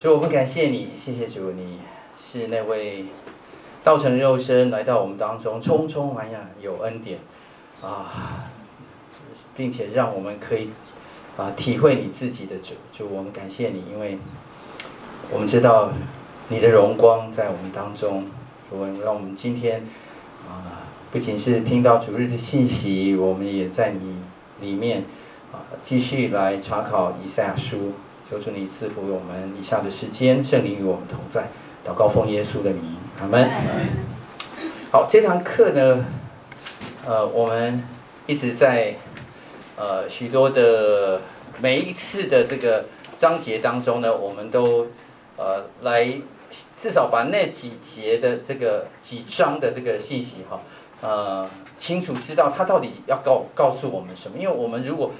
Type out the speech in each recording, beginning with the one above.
主，我们感谢你，谢谢主，你是那位道成肉身来到我们当中，充充满满有恩典啊，并且让我们可以啊体会你自己的主。主，我们感谢你，因为我们知道你的荣光在我们当中。主，让我们今天啊，不仅是听到主日的信息，我们也在你里面啊继续来查考以赛亚书。求主你赐福我们以下的时间，圣灵与我们同在。祷告奉耶稣的名，阿门。好，这堂课呢，呃，我们一直在呃许多的每一次的这个章节当中呢，我们都呃来至少把那几节的这个几章的这个信息哈，呃，清楚知道他到底要告告诉我们什么，因为我们如果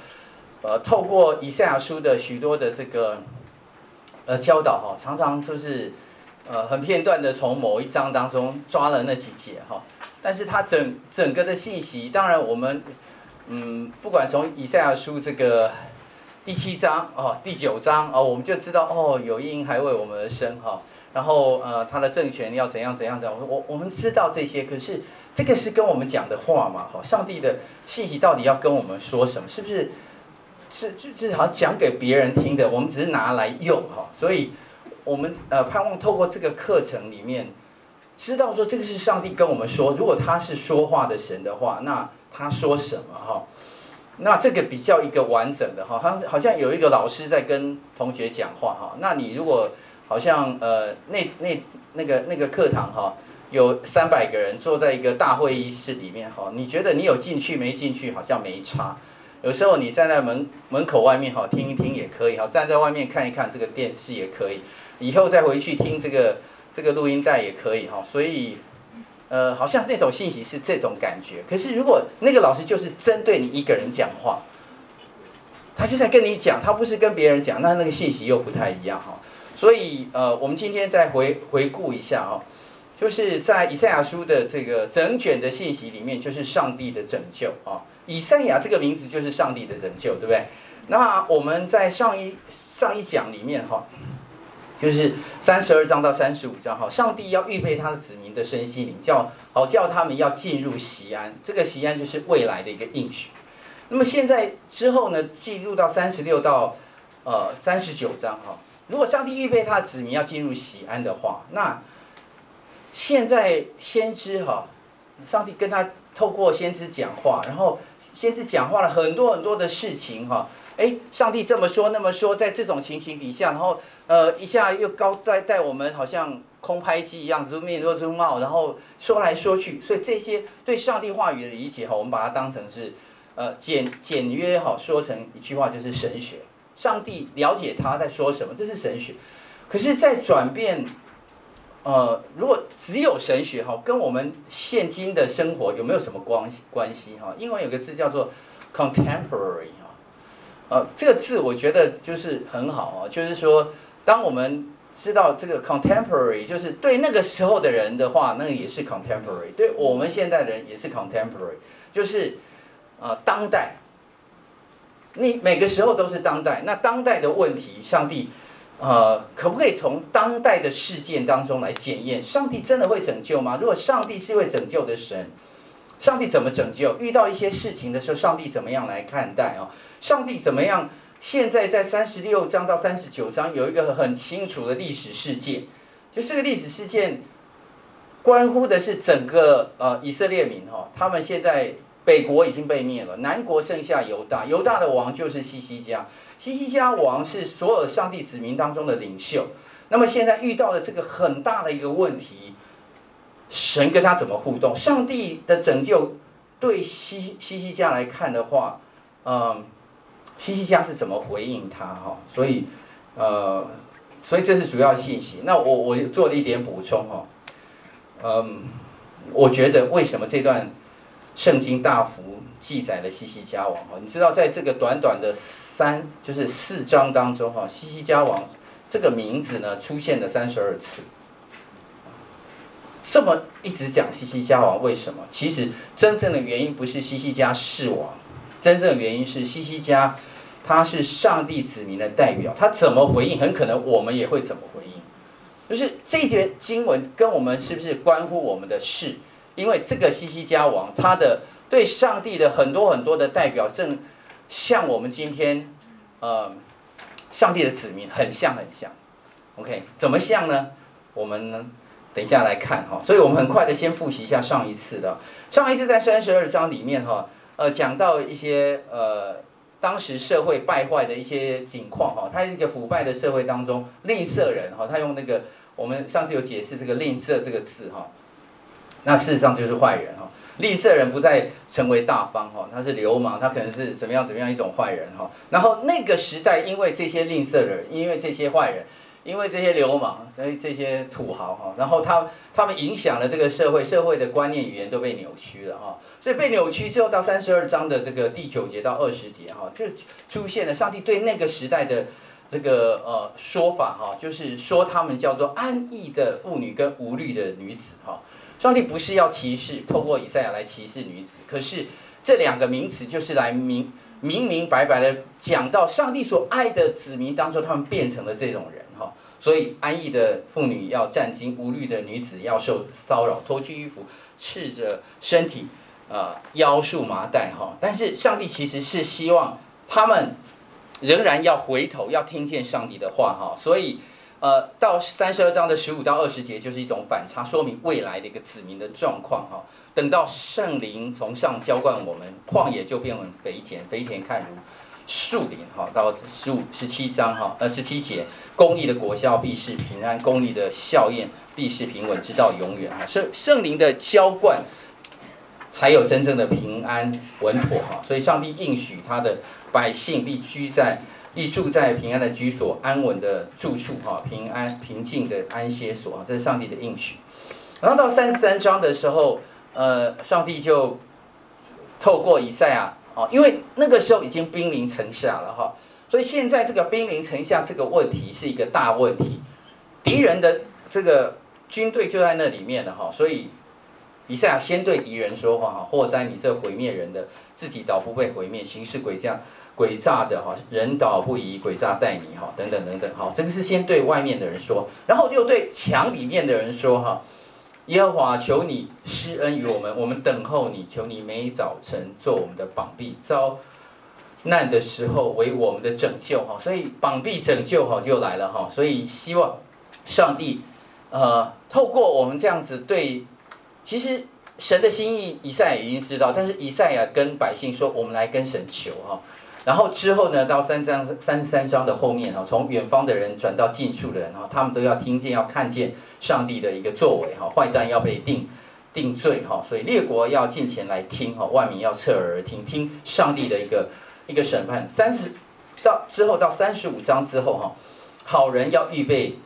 呃，透过以赛亚书的许多的这个呃教导哈，常常就是呃很片段的从某一章当中抓了那几节哈，但是它整整个的信息，当然我们嗯不管从以赛亚书这个第七章哦第九章哦，我们就知道哦有婴孩为我们而生哈，然后呃他的政权要怎样怎样怎样，我我们知道这些，可是这个是跟我们讲的话嘛哈，上帝的信息到底要跟我们说什么？是不是？是就是好像讲给别人听的，我们只是拿来用哈，所以我们呃盼望透过这个课程里面，知道说这个是上帝跟我们说，如果他是说话的神的话，那他说什么哈？那这个比较一个完整的哈，好好像有一个老师在跟同学讲话哈，那你如果好像呃那那那个那个课堂哈，有三百个人坐在一个大会议室里面哈，你觉得你有进去没进去好像没差。有时候你站在门门口外面哈，听一听也可以哈，站在外面看一看这个电视也可以，以后再回去听这个这个录音带也可以哈。所以，呃，好像那种信息是这种感觉。可是如果那个老师就是针对你一个人讲话，他就在跟你讲，他不是跟别人讲，那那个信息又不太一样哈。所以呃，我们今天再回回顾一下哈，就是在以赛亚书的这个整卷的信息里面，就是上帝的拯救啊。以赛亚这个名字就是上帝的拯救，对不对？那我们在上一上一讲里面哈，就是三十二章到三十五章哈，上帝要预备他的子民的身心灵，叫好叫他们要进入西安，这个西安就是未来的一个应许。那么现在之后呢，进入到三十六到呃三十九章哈，如果上帝预备他的子民要进入西安的话，那现在先知哈，上帝跟他。透过先知讲话，然后先知讲话了很多很多的事情哈，哎，上帝这么说那么说，在这种情形底下，然后呃一下又高带带我们好像空拍机一样，如面若如帽，然后说来说去，所以这些对上帝话语的理解哈，我们把它当成是呃简简约哈，说成一句话就是神学，上帝了解他在说什么，这是神学，可是，在转变。呃，如果只有神学哈，跟我们现今的生活有没有什么关系关系哈？英文有个字叫做 contemporary 哈，呃，这个字我觉得就是很好啊，就是说，当我们知道这个 contemporary，就是对那个时候的人的话，那个也是 contemporary，对我们现在的人也是 contemporary，就是呃当代，你每个时候都是当代，那当代的问题，上帝。呃，可不可以从当代的事件当中来检验上帝真的会拯救吗？如果上帝是会拯救的神，上帝怎么拯救？遇到一些事情的时候，上帝怎么样来看待哦？上帝怎么样？现在在三十六章到三十九章有一个很清楚的历史事件，就这个历史事件关乎的是整个呃以色列民哈，他们现在北国已经被灭了，南国剩下犹大，犹大的王就是西西家。西西家王是所有上帝子民当中的领袖，那么现在遇到了这个很大的一个问题，神跟他怎么互动？上帝的拯救对西西西家来看的话，嗯，西西家是怎么回应他？哈，所以，呃，所以这是主要信息。那我我做了一点补充哈，嗯，我觉得为什么这段圣经大幅记载了西西家王？哈，你知道在这个短短的。三就是四章当中哈，西西家王这个名字呢出现了三十二次，这么一直讲西西家王为什么？其实真正的原因不是西西家是王，真正的原因是西西家他是上帝子民的代表，他怎么回应，很可能我们也会怎么回应。就是这一节经文跟我们是不是关乎我们的事？因为这个西西家王，他的对上帝的很多很多的代表，正像我们今天，呃，上帝的子民很像很像。OK，怎么像呢？我们呢，等一下来看哈。所以我们很快的先复习一下上一次的，上一次在三十二章里面哈，呃，讲到一些呃。当时社会败坏的一些景况哈，他是一个腐败的社会当中，吝啬人哈，他用那个我们上次有解释这个吝啬这个字哈，那事实上就是坏人哈，吝啬人不再成为大方哈，他是流氓，他可能是怎么样怎么样一种坏人哈，然后那个时代因为这些吝啬人，因为这些坏人。因为这些流氓，所以这些土豪哈，然后他他们影响了这个社会，社会的观念语言都被扭曲了哈，所以被扭曲之后，到三十二章的这个第九节到二十节哈，就出现了上帝对那个时代的这个呃说法哈，就是说他们叫做安逸的妇女跟无虑的女子哈，上帝不是要歧视，透过以赛亚来歧视女子，可是这两个名词就是来明明明白白的讲到上帝所爱的子民当中，他们变成了这种人哈。所以安逸的妇女要战惊，无虑的女子要受骚扰，脱去衣服，赤着身体，呃，腰束麻袋哈。但是上帝其实是希望他们仍然要回头，要听见上帝的话哈。所以呃，到三十二章的十五到二十节就是一种反差，说明未来的一个子民的状况哈。等到圣灵从上浇灌我们，旷野就变为肥田，肥田看如树林哈，到十五十七章哈，呃十七节，公义的国效必是平安，公义的效验必是平稳，直到永远哈。圣圣灵的浇灌，才有真正的平安稳妥哈。所以上帝应许他的百姓必居在，必住在平安的居所，安稳的住处哈，平安平静的安歇所啊，这是上帝的应许。然后到三十三章的时候，呃，上帝就透过以赛亚。哦，因为那个时候已经兵临城下了哈，所以现在这个兵临城下这个问题是一个大问题，敌人的这个军队就在那里面了哈，所以以赛亚先对敌人说话哈，祸哉你这毁灭人的，自己倒不被毁灭，行事诡诈诡诈的哈，人倒不疑诡诈待你哈，等等等等哈，这个是先对外面的人说，然后又对墙里面的人说哈。耶和华，求你施恩于我们，我们等候你。求你每早晨做我们的膀臂，遭难的时候为我们的拯救。哈，所以膀臂拯救哈就来了哈。所以希望上帝呃透过我们这样子对，其实神的心意以赛亚已经知道，但是以赛亚跟百姓说，我们来跟神求哈。然后之后呢，到三章三十三章的后面哈，从远方的人转到近处的人哈，他们都要听见，要看见上帝的一个作为哈，坏蛋要被定定罪哈，所以列国要进前来听哈，万民要侧耳而听，听上帝的一个一个审判。三十到之后到三十五章之后哈，好人要预备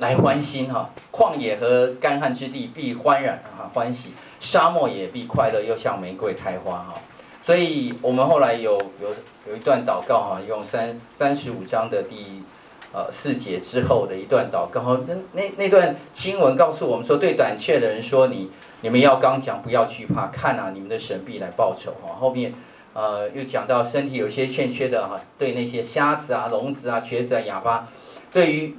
来欢心哈，旷野和干旱之地必欢然哈欢喜，沙漠也必快乐，又像玫瑰开花哈。所以我们后来有有有一段祷告哈，用三三十五章的第呃四节之后的一段祷告，那那那段经文告诉我们说，对胆怯的人说，你你们要刚强，不要惧怕，看啊，你们的神必来报仇哈。后面呃又讲到身体有些欠缺的哈，对那些瞎子啊、聋子啊、瘸子啊、哑巴，对于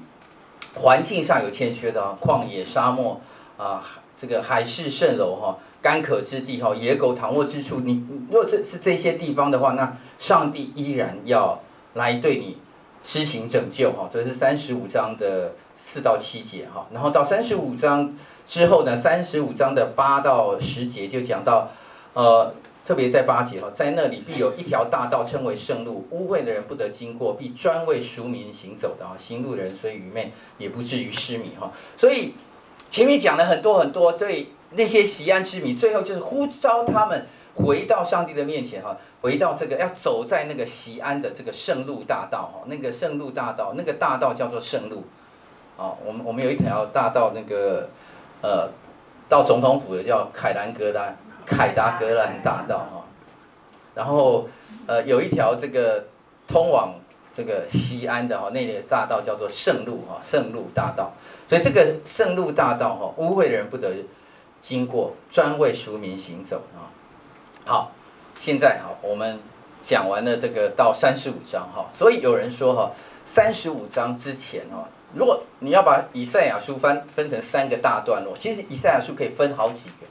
环境上有欠缺的旷野、沙漠啊，这个海市蜃楼哈。干渴之地哈，野狗躺卧之处，你若这是这些地方的话，那上帝依然要来对你施行拯救哈。这是三十五章的四到七节哈，然后到三十五章之后呢，三十五章的八到十节就讲到，呃，特别在八节哈，在那里必有一条大道，称为圣路，污秽的人不得经过，必专为赎民行走的哈，行路的人虽愚昧，也不至于失迷哈。所以前面讲了很多很多对。那些西安之民，最后就是呼召他们回到上帝的面前哈，回到这个要走在那个西安的这个圣路大道哈，那个圣路大道，那个大道叫做圣路，啊，我们我们有一条大道，那个呃，到总统府的叫凯兰格兰凯达格兰大道哈，然后呃有一条这个通往这个西安的哈，那里的大道叫做圣路哈，圣路大道，所以这个圣路大道哈，污秽的人不得。经过专为俗民行走啊，好，现在好，我们讲完了这个到三十五章哈，所以有人说哈，三十五章之前哈，如果你要把以赛亚书分分成三个大段落，其实以赛亚书可以分好几个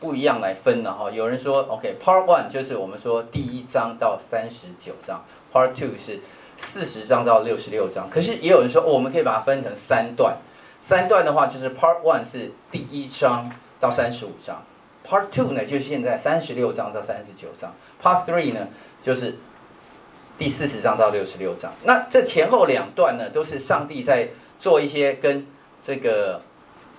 不一样来分的哈。有人说，OK，Part One 就是我们说第一章到三十九章，Part Two 是四十章到六十六章。可是也有人说，我们可以把它分成三段，三段的话就是 Part One 是第一章到三十五章，Part Two 呢就是现在三十六章到三十九章，Part Three 呢。就是第四十章到六十六章，那这前后两段呢，都是上帝在做一些跟这个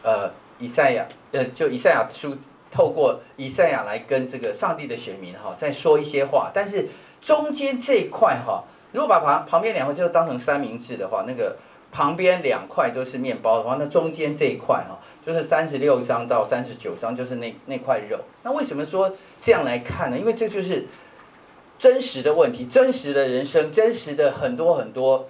呃以赛亚呃就以赛亚书透过以赛亚来跟这个上帝的选民哈，在说一些话。但是中间这一块哈，如果把旁旁边两块就当成三明治的话，那个旁边两块都是面包的话，那中间这一块哈，就是三十六章到三十九章，就是那那块肉。那为什么说这样来看呢？因为这就是。真实的问题，真实的人生，真实的很多很多，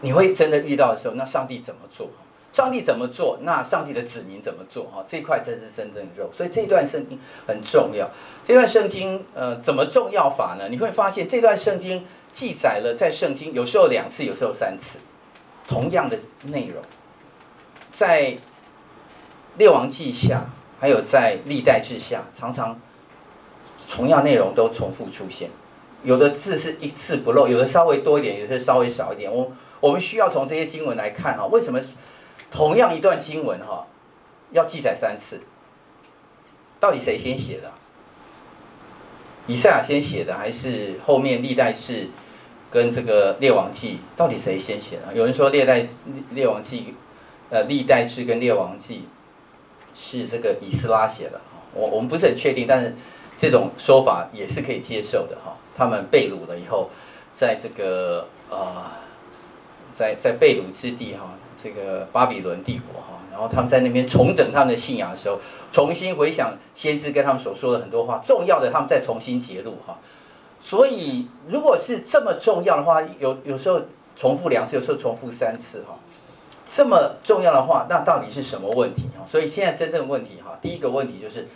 你会真的遇到的时候，那上帝怎么做？上帝怎么做？那上帝的子民怎么做？哈，这块才是真正的肉。所以这段圣经很重要。这段圣经呃，怎么重要法呢？你会发现这段圣经记载了在圣经有时候两次，有时候三次，同样的内容，在列王记下，还有在历代志下，常常。同样内容都重复出现，有的字是一字不漏，有的稍微多一点，有的稍微少一点。我我们需要从这些经文来看哈，为什么同样一段经文哈要记载三次？到底谁先写的？以赛亚先写的，还是后面历代志跟这个列王记？到底谁先写的？有人说历代列王记，呃，历代志跟列王记是这个以斯拉写的，我我们不是很确定，但是。这种说法也是可以接受的哈。他们被掳了以后，在这个呃，在在被掳之地哈，这个巴比伦帝国哈，然后他们在那边重整他们的信仰的时候，重新回想先知跟他们所说的很多话，重要的他们再重新揭露哈。所以如果是这么重要的话，有有时候重复两次，有时候重复三次哈。这么重要的话，那到底是什么问题哈？所以现在真正的问题哈，第一个问题就是。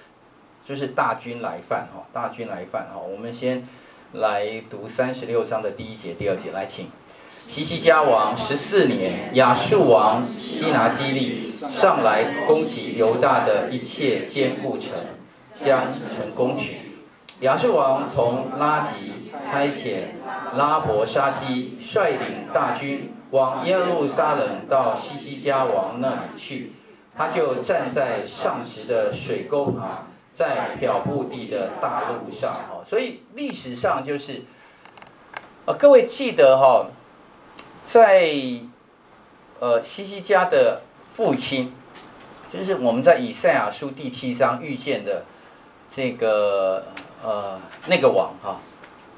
就是大军来犯哈，大军来犯哈。我们先来读三十六章的第一节、第二节，来请。希西家王十四年，亚述王西拿基立上来攻击犹大的一切坚固城，将城攻取。亚述王从拉吉差遣拉伯沙基率领大军往耶路撒冷到西西家王那里去，他就站在上池的水沟旁。在漂布地的大路上，哈，所以历史上就是，呃，各位记得哈，在呃西西家的父亲，就是我们在以赛亚书第七章遇见的这个呃那个王哈，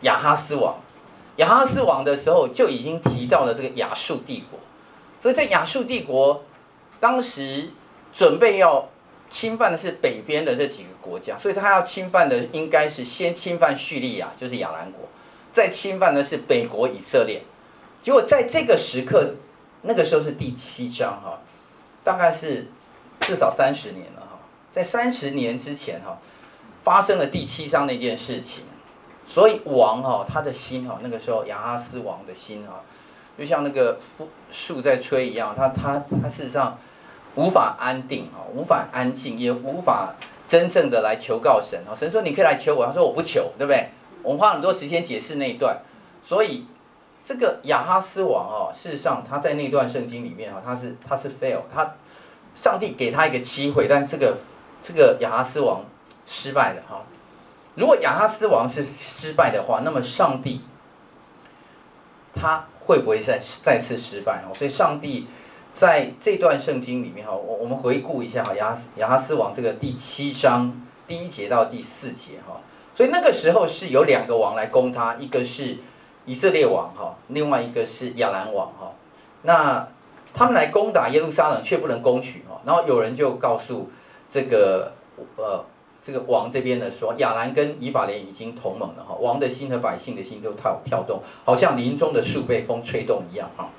亚哈斯王，亚哈斯王的时候就已经提到了这个亚述帝国，所以在亚述帝国当时准备要。侵犯的是北边的这几个国家，所以他要侵犯的应该是先侵犯叙利亚，就是亚兰国，再侵犯的是北国以色列。结果在这个时刻，那个时候是第七章哈，大概是至少三十年了哈，在三十年之前哈，发生了第七章那件事情，所以王哈他的心哈，那个时候亚哈斯王的心哈，就像那个树在吹一样，他他他事实上。无法安定啊，无法安静，也无法真正的来求告神啊。神说：“你可以来求我。”他说：“我不求，对不对？”我们花很多时间解释那一段。所以这个亚哈斯王啊，事实上他在那段圣经里面啊，他是他是 fail，他上帝给他一个机会，但这个这个亚哈斯王失败的哈。如果亚哈斯王是失败的话，那么上帝他会不会再再次失败哦？所以上帝。在这段圣经里面哈，我我们回顾一下哈，亚亚哈斯王这个第七章第一节到第四节哈，所以那个时候是有两个王来攻他，一个是以色列王哈，另外一个是亚兰王哈。那他们来攻打耶路撒冷却不能攻取哈，然后有人就告诉这个呃这个王这边的说，亚兰跟以法莲已经同盟了哈，王的心和百姓的心都跳跳动，好像林中的树被风吹动一样哈。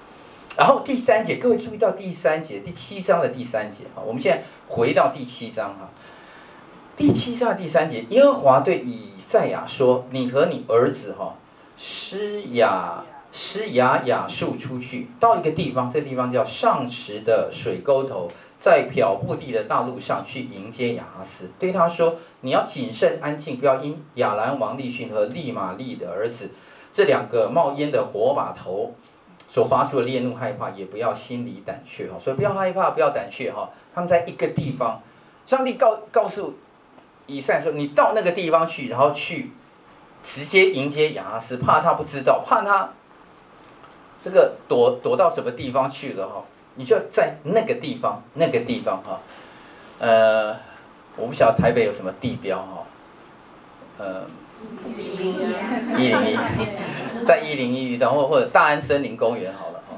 然后第三节，各位注意到第三节，第七章的第三节哈。我们现在回到第七章哈。第七章的第三节，耶和华对以赛亚说：“你和你儿子哈，施雅施雅雅述出去，到一个地方，这个地方叫上池的水沟头，在漂布地的大路上去迎接亚哈斯，对他说：你要谨慎安静，不要因亚兰王利逊和利玛利的儿子这两个冒烟的火把头所发出的烈怒害怕，也不要心里胆怯哈。所以不要害怕，不要胆怯哈。他们在一个地方，上帝告告诉。”以赛说：“你到那个地方去，然后去直接迎接亚哈斯，怕他不知道，怕他这个躲躲到什么地方去了哈？你就在那个地方，那个地方哈。呃，我不晓得台北有什么地标哈。呃，一零一，一零一，在一零一，然后或者大安森林公园好了哈。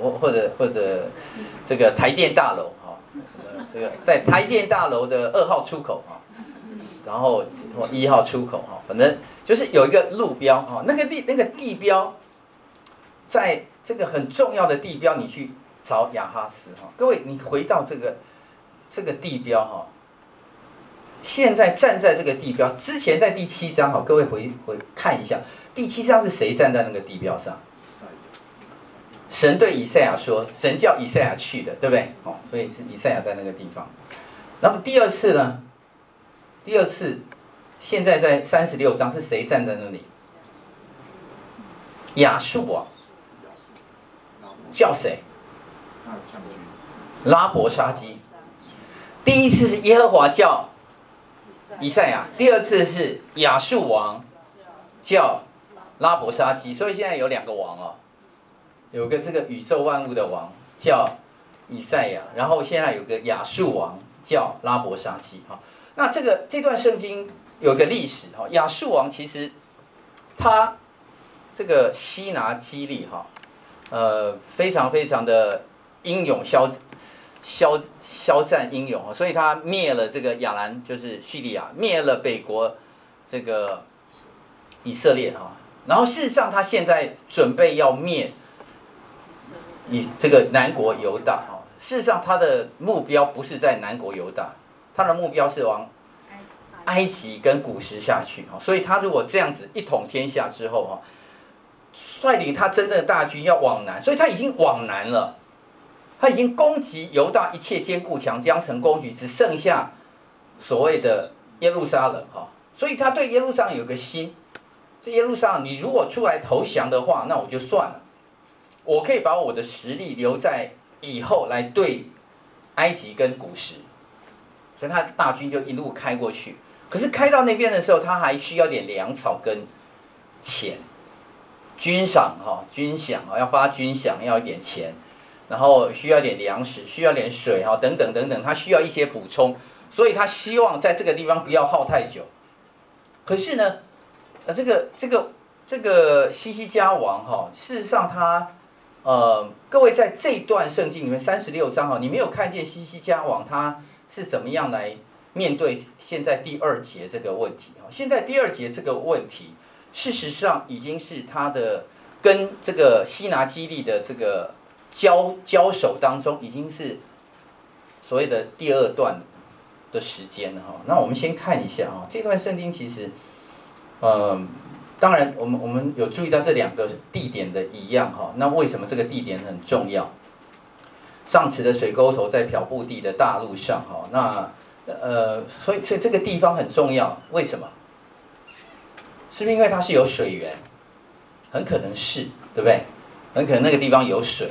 我或者或者这个台电大楼哈。”这个在台电大楼的二号出口哈，然后或一号出口哈，反正就是有一个路标哈，那个地那个地标，在这个很重要的地标，你去找亚哈斯哈。各位，你回到这个这个地标哈，现在站在这个地标之前，在第七章哈，各位回回看一下，第七章是谁站在那个地标上？神对以赛亚说：“神叫以赛亚去的，对不对？哦，所以是以赛亚在那个地方。那么第二次呢？第二次，现在在三十六章是谁站在那里？亚述王，叫谁？拉伯沙基。第一次是耶和华叫以赛亚，第二次是亚述王叫拉伯沙基。所以现在有两个王哦。”有个这个宇宙万物的王叫以赛亚，然后现在有个亚述王叫拉伯沙基哈。那这个这段圣经有个历史哈，亚述王其实他这个西拿基立哈，呃，非常非常的英勇骁骁骁战英勇，所以他灭了这个亚兰，就是叙利亚，灭了北国这个以色列哈。然后事实上他现在准备要灭。以这个南国犹大哈，事实上他的目标不是在南国犹大，他的目标是往埃及跟古时下去哈，所以他如果这样子一统天下之后哈，率领他真正的大军要往南，所以他已经往南了，他已经攻击犹大一切坚固墙，将成攻击，只剩下所谓的耶路撒冷哈，所以他对耶路撒冷有个心，这耶路撒冷你如果出来投降的话，那我就算了。我可以把我的实力留在以后来对埃及跟古实，所以他大军就一路开过去。可是开到那边的时候，他还需要点粮草跟钱，军饷哈，军饷啊，要发军饷要一点钱，然后需要点粮食，需要点水哈，等等等等，他需要一些补充，所以他希望在这个地方不要耗太久。可是呢，呃，这个这个这个西西家王哈，事实上他。呃，各位在这段圣经里面三十六章哈，你没有看见西西家王他是怎么样来面对现在第二节这个问题哈？现在第二节这个问题，事实上已经是他的跟这个西拿基利的这个交交手当中，已经是所谓的第二段的时间了哈。那我们先看一下哈，这段圣经其实，嗯、呃。当然，我们我们有注意到这两个地点的一样哈。那为什么这个地点很重要？上池的水沟头在漂布地的大路上哈。那呃，所以所以这个地方很重要。为什么？是不是因为它是有水源？很可能是，对不对？很可能那个地方有水，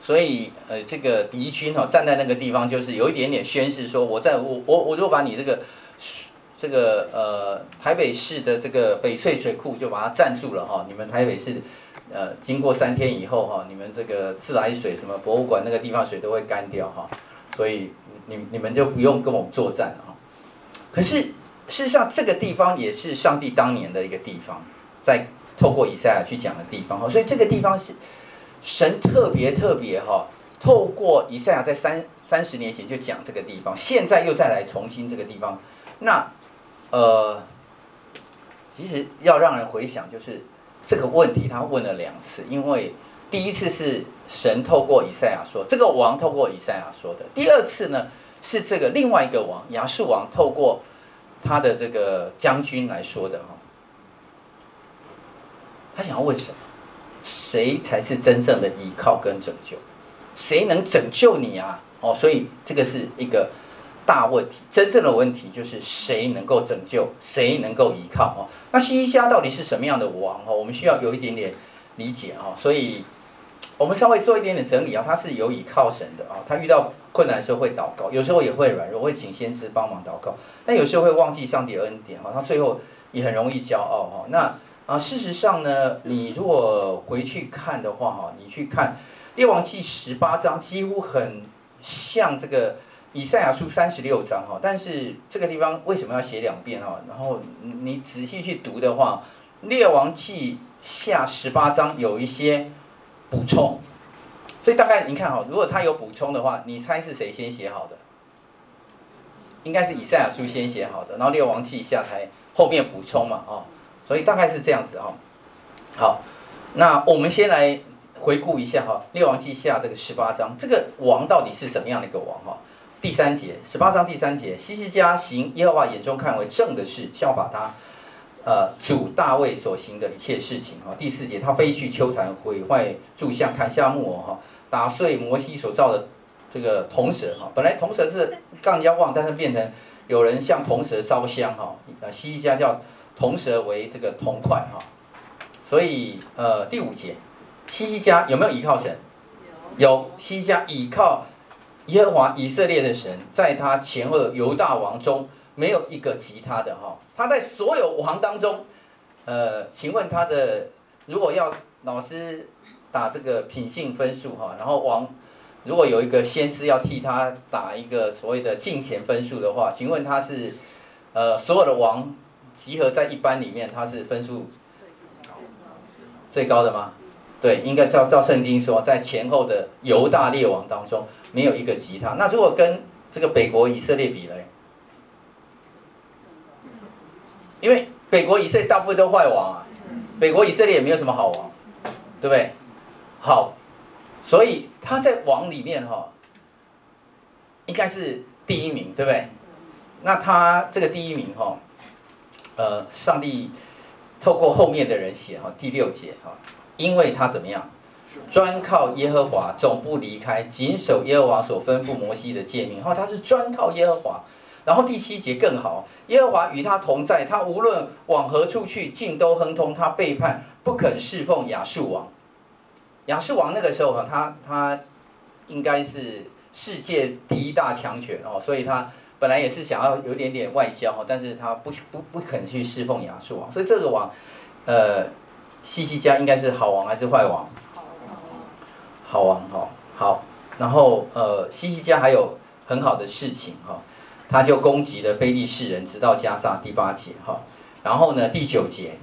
所以呃，这个敌军哈站在那个地方，就是有一点点宣示说，我在我我我如果把你这个。这个呃台北市的这个翡翠水库就把它占住了哈，你们台北市呃经过三天以后哈，你们这个自来水什么博物馆那个地方水都会干掉哈，所以你你们就不用跟我们作战了哈。可是事实上这个地方也是上帝当年的一个地方，在透过以赛亚去讲的地方哈，所以这个地方是神特别特别哈，透过以赛亚在三三十年前就讲这个地方，现在又再来重新这个地方，那。呃，其实要让人回想，就是这个问题，他问了两次。因为第一次是神透过以赛亚说，这个王透过以赛亚说的；第二次呢，是这个另外一个王亚述王透过他的这个将军来说的哈。他想要问什么？谁才是真正的依靠跟拯救？谁能拯救你啊？哦，所以这个是一个大问题。真正的问题就是谁能够拯救，谁能够依靠？哦，那西西家到底是什么样的王？哦，我们需要有一点点理解哦。所以，我们稍微做一点点整理啊。他是有倚靠神的啊。他遇到困难的时候会祷告，有时候也会软弱，会请先知帮忙祷告。但有时候会忘记上帝恩典哈。他最后也很容易骄傲哈。那啊，事实上呢，你如果回去看的话，哈，你去看《列王记》十八章，几乎很像这个以赛亚书三十六章，哈。但是这个地方为什么要写两遍，哈？然后你仔细去读的话，《列王记》下十八章有一些补充，所以大概你看哈，如果他有补充的话，你猜是谁先写好的？应该是以赛亚书先写好的，然后《列王记》下才后面补充嘛，哦。所以大概是这样子哈，好，那我们先来回顾一下哈，《列王记下》这个十八章，这个王到底是什么样的一个王哈？第三节，十八章第三节，西西家行耶和华眼中看为正的事，效法他，呃，主大卫所行的一切事情哈。第四节，他飞去丘坛毁坏柱像，砍下木偶哈，打碎摩西所造的这个铜蛇哈。本来铜蛇是杠人家望，但是变成有人向铜蛇烧香哈。呃，西西家叫。铜蛇为这个铜块哈，所以呃第五节，西西家有没有依靠神？有，西西家依靠耶和华以色列的神，在他前后犹大王中没有一个及他的哈。他在所有王当中，呃，请问他的如果要老师打这个品性分数哈，然后王如果有一个先知要替他打一个所谓的敬虔分数的话，请问他是呃所有的王？集合在一般里面，他是分数最高的吗？对，应该照照圣经说，在前后的犹大列王当中，没有一个吉他。那如果跟这个北国以色列比嘞？因为北国以色列大部分都坏王啊，北国以色列也没有什么好王，对不对？好，所以他在王里面哈，应该是第一名，对不对？那他这个第一名哈。呃，上帝透过后面的人写哈，第六节哈，因为他怎么样，专靠耶和华，总不离开，谨守耶和华所吩咐摩西的诫命。哈，他是专靠耶和华。然后第七节更好，耶和华与他同在，他无论往何处去，尽都亨通。他背叛，不肯侍奉亚述王。亚述王那个时候哈，他他应该是世界第一大强权哦，所以他。本来也是想要有点点外交哈，但是他不不不肯去侍奉亚述王，所以这个王，呃，西西家应该是好王还是坏王？好王好王哈，好，然后呃，西西家还有很好的事情哈，他就攻击了非利士人，直到加沙第八节哈，然后呢第九节，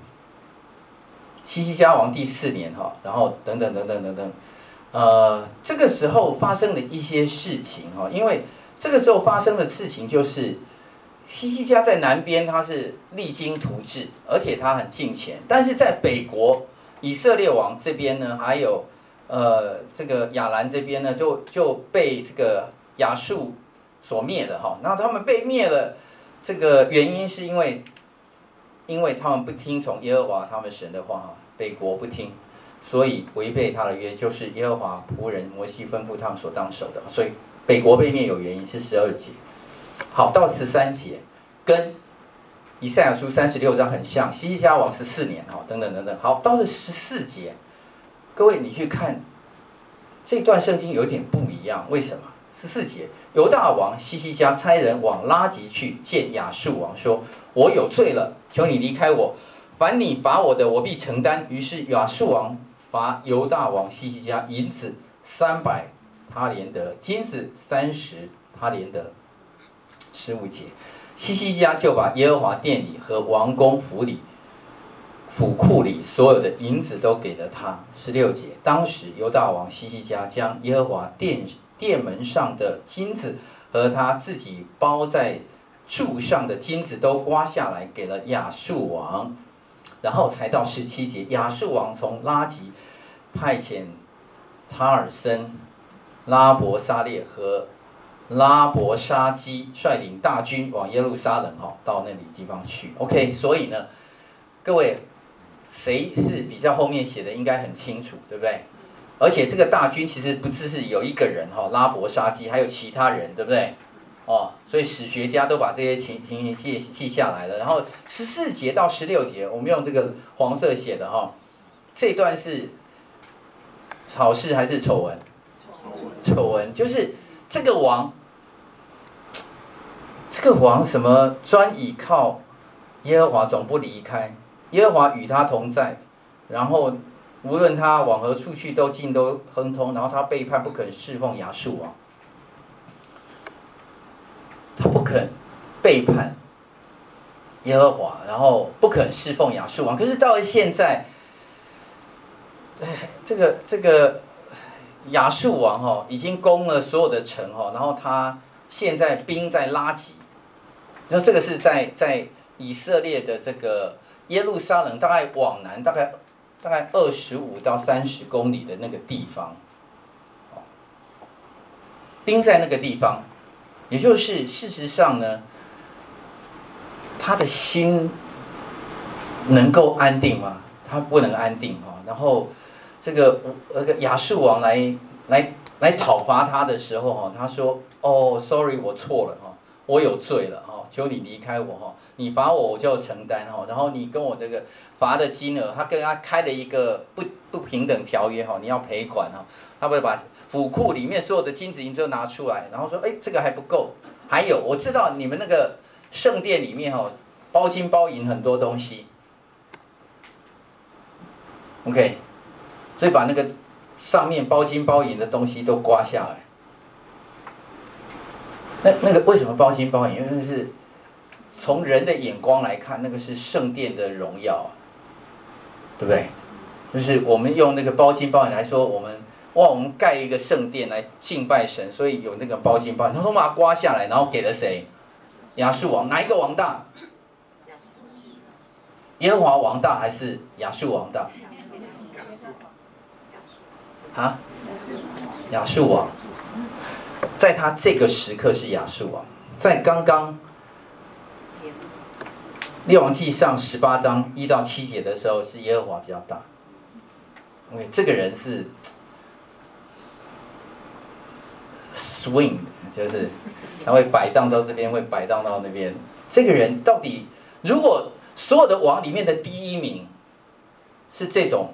西西家王第四年哈，然后等等等等等等，呃，这个时候发生了一些事情哈，因为。这个时候发生的事情就是，西西家在南边他是励精图治，而且他很敬虔；但是在北国以色列王这边呢，还有呃这个亚兰这边呢，就就被这个亚述所灭了哈。那他们被灭了，这个原因是因为，因为他们不听从耶和华他们神的话哈，北国不听，所以违背他的约，就是耶和华仆人摩西吩咐他们所当守的，所以。北国被灭有原因，是十二节，好，到十三节，跟以赛亚书三十六章很像，西西家王十四年哈，等等等等，好，到了十四节，各位你去看这段圣经有点不一样，为什么？十四节，犹大王西西家差人往拉吉去见亚述王，说：“我有罪了，求你离开我，凡你罚我的，我必承担。”于是亚述王罚犹大王西西家银子三百。他连得金子三十，他连得十五节，西西家就把耶和华殿里和王宫府里、府库里所有的银子都给了他。十六节，当时犹大王西西家将耶和华殿殿门上的金子和他自己包在柱上的金子都刮下来给了亚述王，然后才到十七节，亚述王从拉吉派遣塔尔森。拉伯沙列和拉伯沙基率领大军往耶路撒冷哈，到那里地方去。OK，所以呢，各位，谁是比较后面写的，应该很清楚，对不对？而且这个大军其实不只是有一个人哈，拉伯沙基，还有其他人，对不对？哦，所以史学家都把这些情情形记记下来了。然后十四节到十六节，我们用这个黄色写的哈，这段是好事还是丑闻？丑闻就是。这个王，这个王什么专倚靠耶和华，总不离开耶和华与他同在，然后无论他往何处去，都尽都亨通。然后他背叛，不肯侍奉亚述王，他不肯背叛耶和华，然后不肯侍奉亚述王。可是到了现在，这个这个。亚述王哈已经攻了所有的城哈，然后他现在兵在拉吉，然后这个是在在以色列的这个耶路撒冷大概往南大概大概二十五到三十公里的那个地方，兵在那个地方，也就是事实上呢，他的心能够安定吗？他不能安定哈，然后。这个那个亚述王来来来讨伐他的时候哈，他说：“哦，sorry，我错了哈，我有罪了哈，求你离开我哈，你罚我我就承担哈，然后你跟我这个罚的金额，他跟他开了一个不不平等条约哈，你要赔款哈，他会把府库里面所有的金子银子都拿出来，然后说：哎，这个还不够，还有我知道你们那个圣殿里面哈，包金包银很多东西，OK。”所以把那个上面包金包银的东西都刮下来。那那个为什么包金包银？因为那是从人的眼光来看，那个是圣殿的荣耀，对不对？就是我们用那个包金包银来说，我们哇，我们盖一个圣殿来敬拜神，所以有那个包金包银，他都把它刮下来，然后给了谁？亚述王，哪一个王大？耶和华王大还是亚述王大？啊，亚述王，在他这个时刻是亚述王，在刚刚列王记上十八章一到七节的时候是耶和华比较大。OK，这个人是 swing，就是他会摆荡到这边，会摆荡到那边。这个人到底，如果所有的王里面的第一名是这种？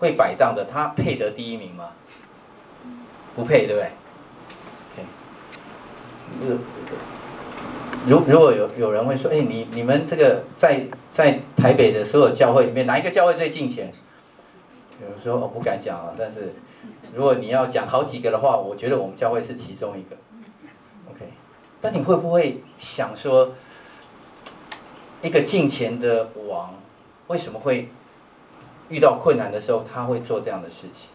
会摆荡的，他配得第一名吗？不配，对不对？OK，如如果有有人会说，哎，你你们这个在在台北的所有教会里面，哪一个教会最敬虔？有人说我不敢讲啊，但是如果你要讲好几个的话，我觉得我们教会是其中一个。OK，那你会不会想说，一个敬虔的王为什么会？遇到困难的时候，他会做这样的事情，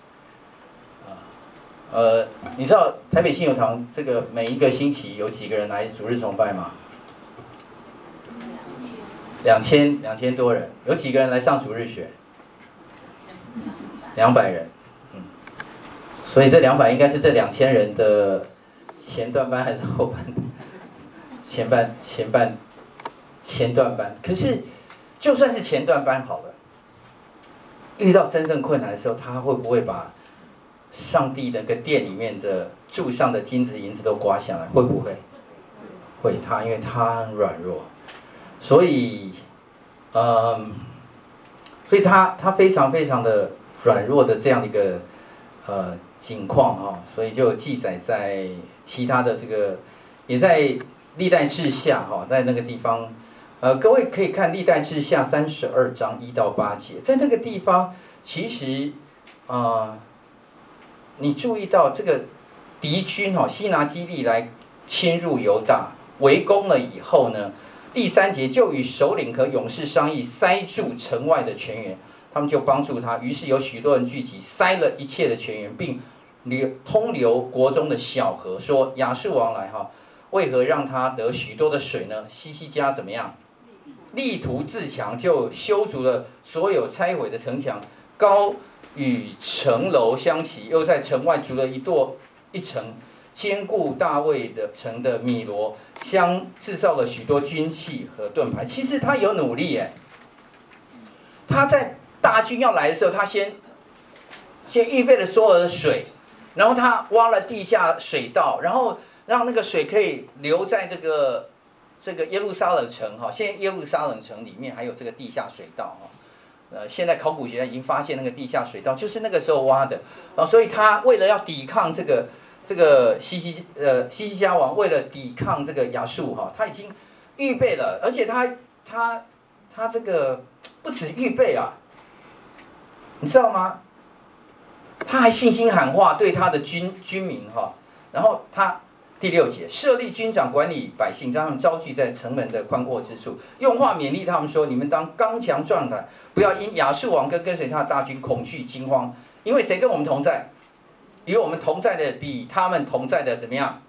呃，你知道台北信友堂这个每一个星期有几个人来主日崇拜吗？两千两千多人，有几个人来上主日学？两百人，嗯，所以这两百应该是这两千人的前段班还是后班？前半前半前段班，可是就算是前段班好了。遇到真正困难的时候，他会不会把上帝那个殿里面的柱上的金子银子都刮下来？会不会？会他，因为他很软弱，所以，嗯，所以他他非常非常的软弱的这样的一个呃景况啊，所以就记载在其他的这个，也在历代志下哈，在那个地方。呃，各位可以看历代志下三十二章一到八节，在那个地方，其实，啊、你注意到这个敌军哈、哦，西拿基立来侵入犹大，围攻了以后呢，第三节就与首领和勇士商议，塞住城外的泉源，他们就帮助他，于是有许多人聚集，塞了一切的泉源，并流通流国中的小河，说亚述王来哈，为何让他得许多的水呢？西西家怎么样？力图自强，就修筑了所有拆毁的城墙，高与城楼相齐，又在城外筑了一座一城，坚固大卫的城的米罗，相制造了许多军器和盾牌。其实他有努力耶，他在大军要来的时候，他先先预备了所有的水，然后他挖了地下水道，然后让那个水可以留在这个这个耶路撒冷城哈。现在耶路撒冷城里面还有这个地下水道哈。呃，现在考古学家已经发现那个地下水道就是那个时候挖的，然后所以他为了要抵抗这个这个西西呃西西家王，为了抵抗这个亚述哈，他已经预备了，而且他他他这个不止预备啊，你知道吗？他还信心喊话对他的军军民哈，然后他。第六节，设立军长管理百姓，将他们招聚在城门的宽阔之处，用话勉励他们说：“你们当刚强壮胆，不要因亚述王跟跟随他的大军恐惧惊慌，因为谁跟我们同在？与我们同在的比他们同在的怎么样？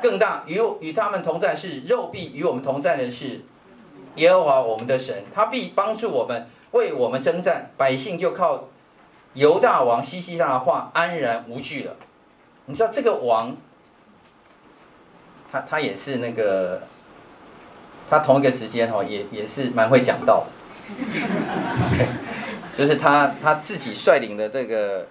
更大。与与他们同在是肉臂，与我们同在的是耶和华我们的神，他必帮助我们，为我们征战。百姓就靠犹大王西西家的话安然无惧了。你知道这个王？”他他也是那个，他同一个时间哈，也也是蛮会讲道的就是他他自己率领的这个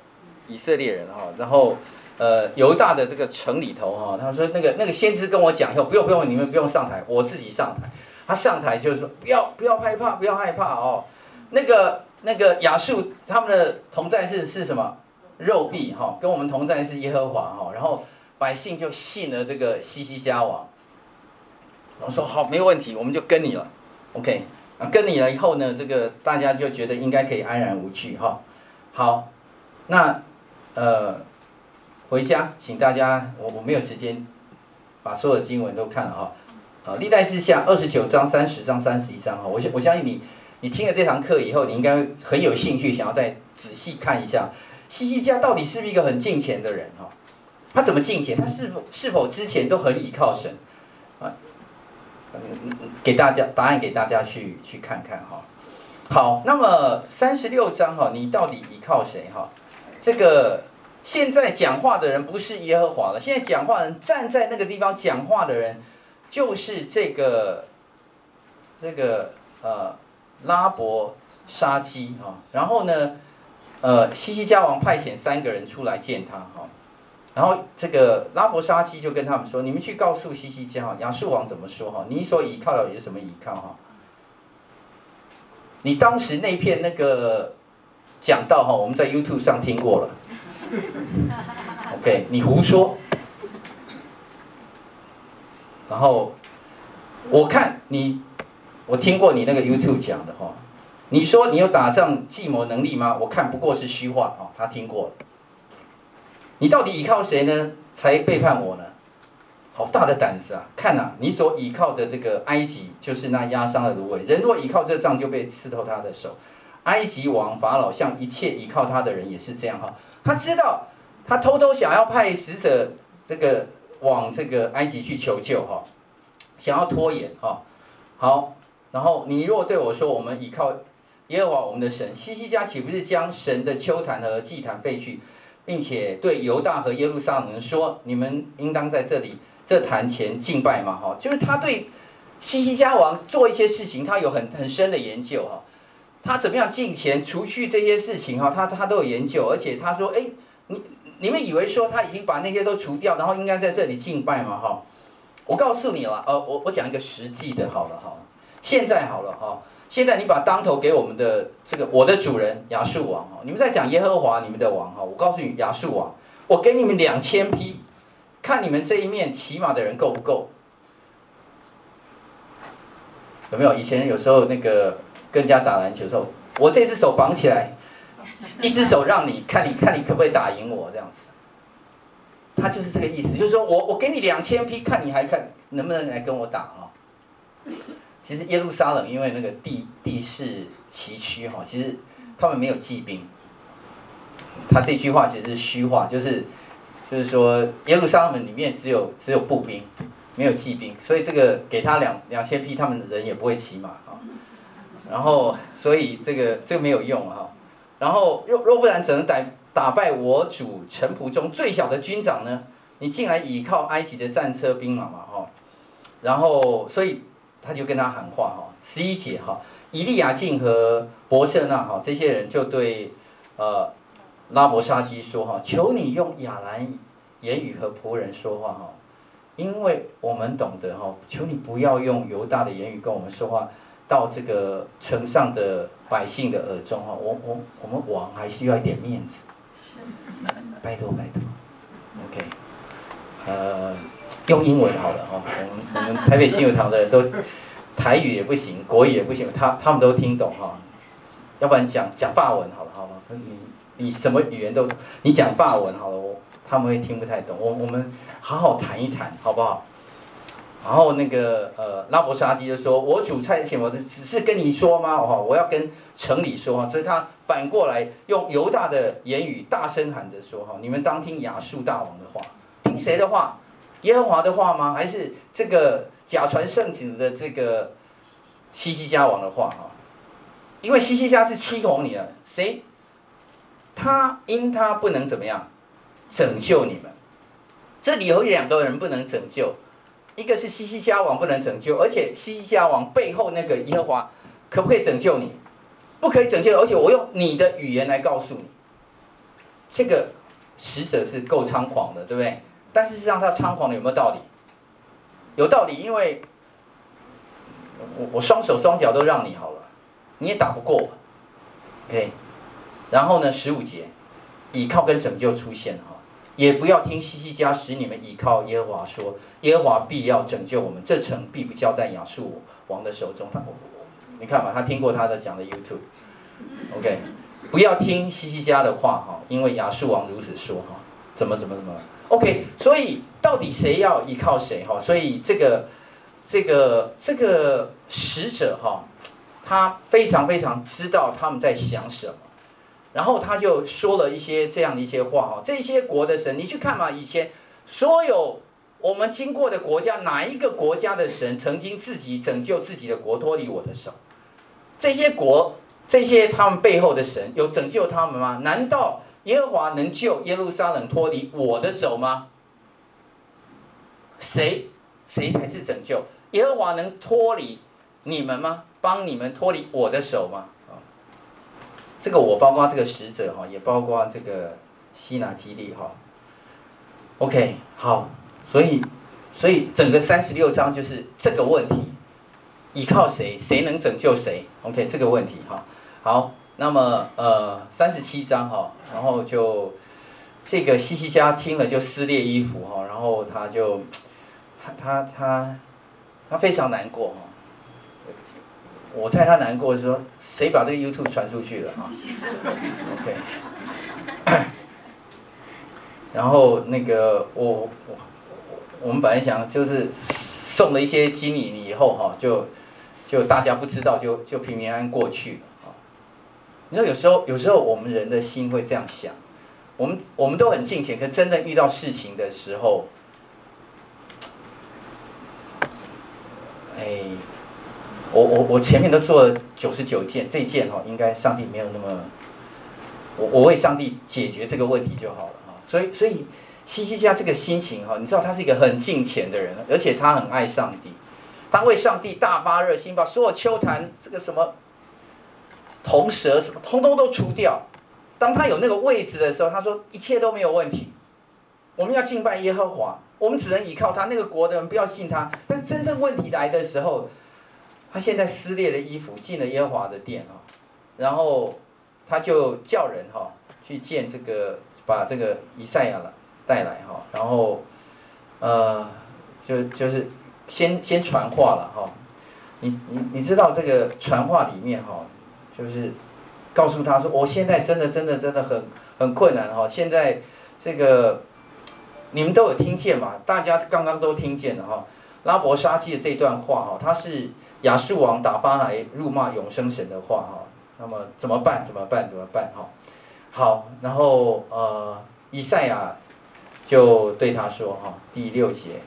以色列人哈，然后呃犹大的这个城里头哈，他说那个那个先知跟我讲以后，不用不用，你们不用上台，我自己上台。他上台就是说不要不要害怕，不要害怕哦，那个那个亚述他们的同在是是什么？肉臂哈，跟我们同在是耶和华哈，然后。百姓就信了这个西西家王，我说好，没问题，我们就跟你了，OK，跟你了以后呢，这个大家就觉得应该可以安然无惧哈。好，那呃回家，请大家，我我没有时间把所有的经文都看了哈。啊，历代志下二十九章、三十章、三十一章哈，我相我相信你，你听了这堂课以后，你应该很有兴趣，想要再仔细看一下西西家到底是不是一个很敬虔的人哈。他怎么敬虔？他是否是否之前都很倚靠神？啊，给大家答案，给大家去去看看哈。好，那么三十六章哈，你到底依靠谁哈？这个现在讲话的人不是耶和华了，现在讲话人站在那个地方讲话的人就是这个这个呃拉伯沙基哈。然后呢，呃西西家王派遣三个人出来见他哈。然后这个拉伯沙基就跟他们说：“你们去告诉西西家哈，亚述王怎么说哈？你所依靠的有什么依靠哈？你当时那片那个讲道哈，我们在 YouTube 上听过了。OK，你胡说。然后我看你，我听过你那个 YouTube 讲的哈。你说你有打仗计谋能力吗？我看不过是虚话哦。他听过了。”你到底依靠谁呢？才背叛我呢？好大的胆子啊！看呐，你所依靠的这个埃及，就是那压伤的芦苇。人若依靠这杖，就被刺透他的手。埃及王法老向一切依靠他的人也是这样哈。他知道，他偷偷想要派使者这个往这个埃及去求救哈，想要拖延哈。好，然后你若对我说，我们依靠耶和华我们的神，西西家岂不是将神的丘坛和祭坛废去？并且对犹大和耶路撒冷人说：“你们应当在这里这坛前敬拜嘛！”哈，就是他对西西家王做一些事情，他有很很深的研究哈。他怎么样敬虔，除去这些事情哈，他他都有研究。而且他说：“哎，你你们以为说他已经把那些都除掉，然后应该在这里敬拜嘛？”哈，我告诉你了，呃，我我讲一个实际的，好了哈，现在好了哈。现在你把当头给我们的这个我的主人亚述王哈，你们在讲耶和华你们的王哈，我告诉你亚述王，我给你们两千匹，看你们这一面骑马的人够不够？有没有？以前有时候那个跟人家打篮球时候，我这只手绑起来，一只手让你看，你看你可不可以打赢我这样子？他就是这个意思，就是说我我给你两千匹，看你还看能不能来跟我打啊？其实耶路撒冷因为那个地地势崎岖哈，其实他们没有骑兵。他这句话其实是虚话，就是就是说耶路撒冷里面只有只有步兵，没有骑兵，所以这个给他两两千匹，他们的人也不会骑马啊。然后所以这个这个没有用哈。然后若若不然，怎能打打败我主臣仆中最小的军长呢？你竟然倚靠埃及的战车兵马嘛哈，然后所以他就跟他喊话哈，十一节哈，以利亚敬和伯舍那哈这些人就对呃拉伯沙基说哈，求你用亚兰言语和仆人说话哈，因为我们懂得哈，求你不要用犹大的言语跟我们说话。到这个城上的百姓的耳中哈，我我我们王还需要一点面子，拜托拜托，OK，呃，用英文好了哈，我们我们台北信友堂的人都台语也不行，国语也不行，他他们都听懂哈，要不然讲讲法文好了好吗？你你什么语言都你讲法文好了，我他们会听不太懂，我我们好好谈一谈好不好？然后那个呃拉伯沙基就说：“我主差遣我的，只是跟你说吗？哦，我要跟城里说哈。所以他反过来用犹大的言语大声喊着说哈：你们当听亚述大王的话，听谁的话？耶和华的话吗？还是这个假传圣旨的这个西西家王的话哈？因为西西家是欺哄你的，谁？他因他不能怎么样拯救你们？这里有两个人不能拯救。”一个是西西家王不能拯救，而且西西家王背后那个耶和华可不可以拯救你？不可以拯救，而且我用你的语言来告诉你，这个使者是够猖狂的，对不对？但是实上他猖狂的有没有道理？有道理，因为我我双手双脚都让你好了，你也打不过我，OK？然后呢，十五节，倚靠跟拯救出现哈。也不要听西西家使你们倚靠耶和华说，耶和华必要拯救我们，这城必不交在亚述王的手中。他，你看嘛，他听过他的讲的 YouTube，OK，不要听西西家的话哈，因为亚述王如此说哈，怎么怎么怎么，OK，所以到底谁要依靠谁哈？所以这个这个这个使者哈，他非常非常知道他们在想什么。然后他就说了一些这样的一些话哈，这些国的神，你去看嘛，以前所有我们经过的国家，哪一个国家的神曾经自己拯救自己的国脱离我的手？这些国，这些他们背后的神有拯救他们吗？难道耶和华能救耶路撒冷脱离我的手吗？谁谁才是拯救？耶和华能脱离你们吗？帮你们脱离我的手吗？这个我包括这个使者哈，也包括这个希拿基立哈。OK，好，所以所以整个三十六章就是这个问题，依靠谁，谁能拯救谁？OK，这个问题哈。好，那么呃三十七章哈，然后就这个西西家听了就撕裂衣服哈，然后他就他他他他非常难过哈。我猜他难过，是说谁把这个 YouTube 传出去了啊？OK，然后那个我我我们本来想就是送了一些金银以后哈，就就大家不知道就就平平安安过去了。你知道有时候有时候我们人的心会这样想，我们我们都很敬虔，可真的遇到事情的时候，哎。我我我前面都做了九十九件，这件哈应该上帝没有那么，我我为上帝解决这个问题就好了哈。所以所以西西家这个心情哈，你知道他是一个很敬虔的人，而且他很爱上帝，他为上帝大发热心，把所有秋坛这个什么铜蛇什么通通都除掉。当他有那个位置的时候，他说一切都没有问题。我们要敬拜耶和华，我们只能依靠他。那个国的人不要信他，但是真正问题来的时候。他现在撕裂了衣服，进了耶和华的殿啊，然后他就叫人哈去见这个，把这个以赛亚了带来哈，然后呃就就是先先传话了哈，你你你知道这个传话里面哈，就是告诉他说，我现在真的真的真的很很困难哈，现在这个你们都有听见嘛？大家刚刚都听见了哈，拉伯沙基的这段话哈，他是。亚述王打发来辱骂永生神的话哈，那么怎么办？怎么办？怎么办？哈，好，然后呃，以赛亚就对他说哈，第六节，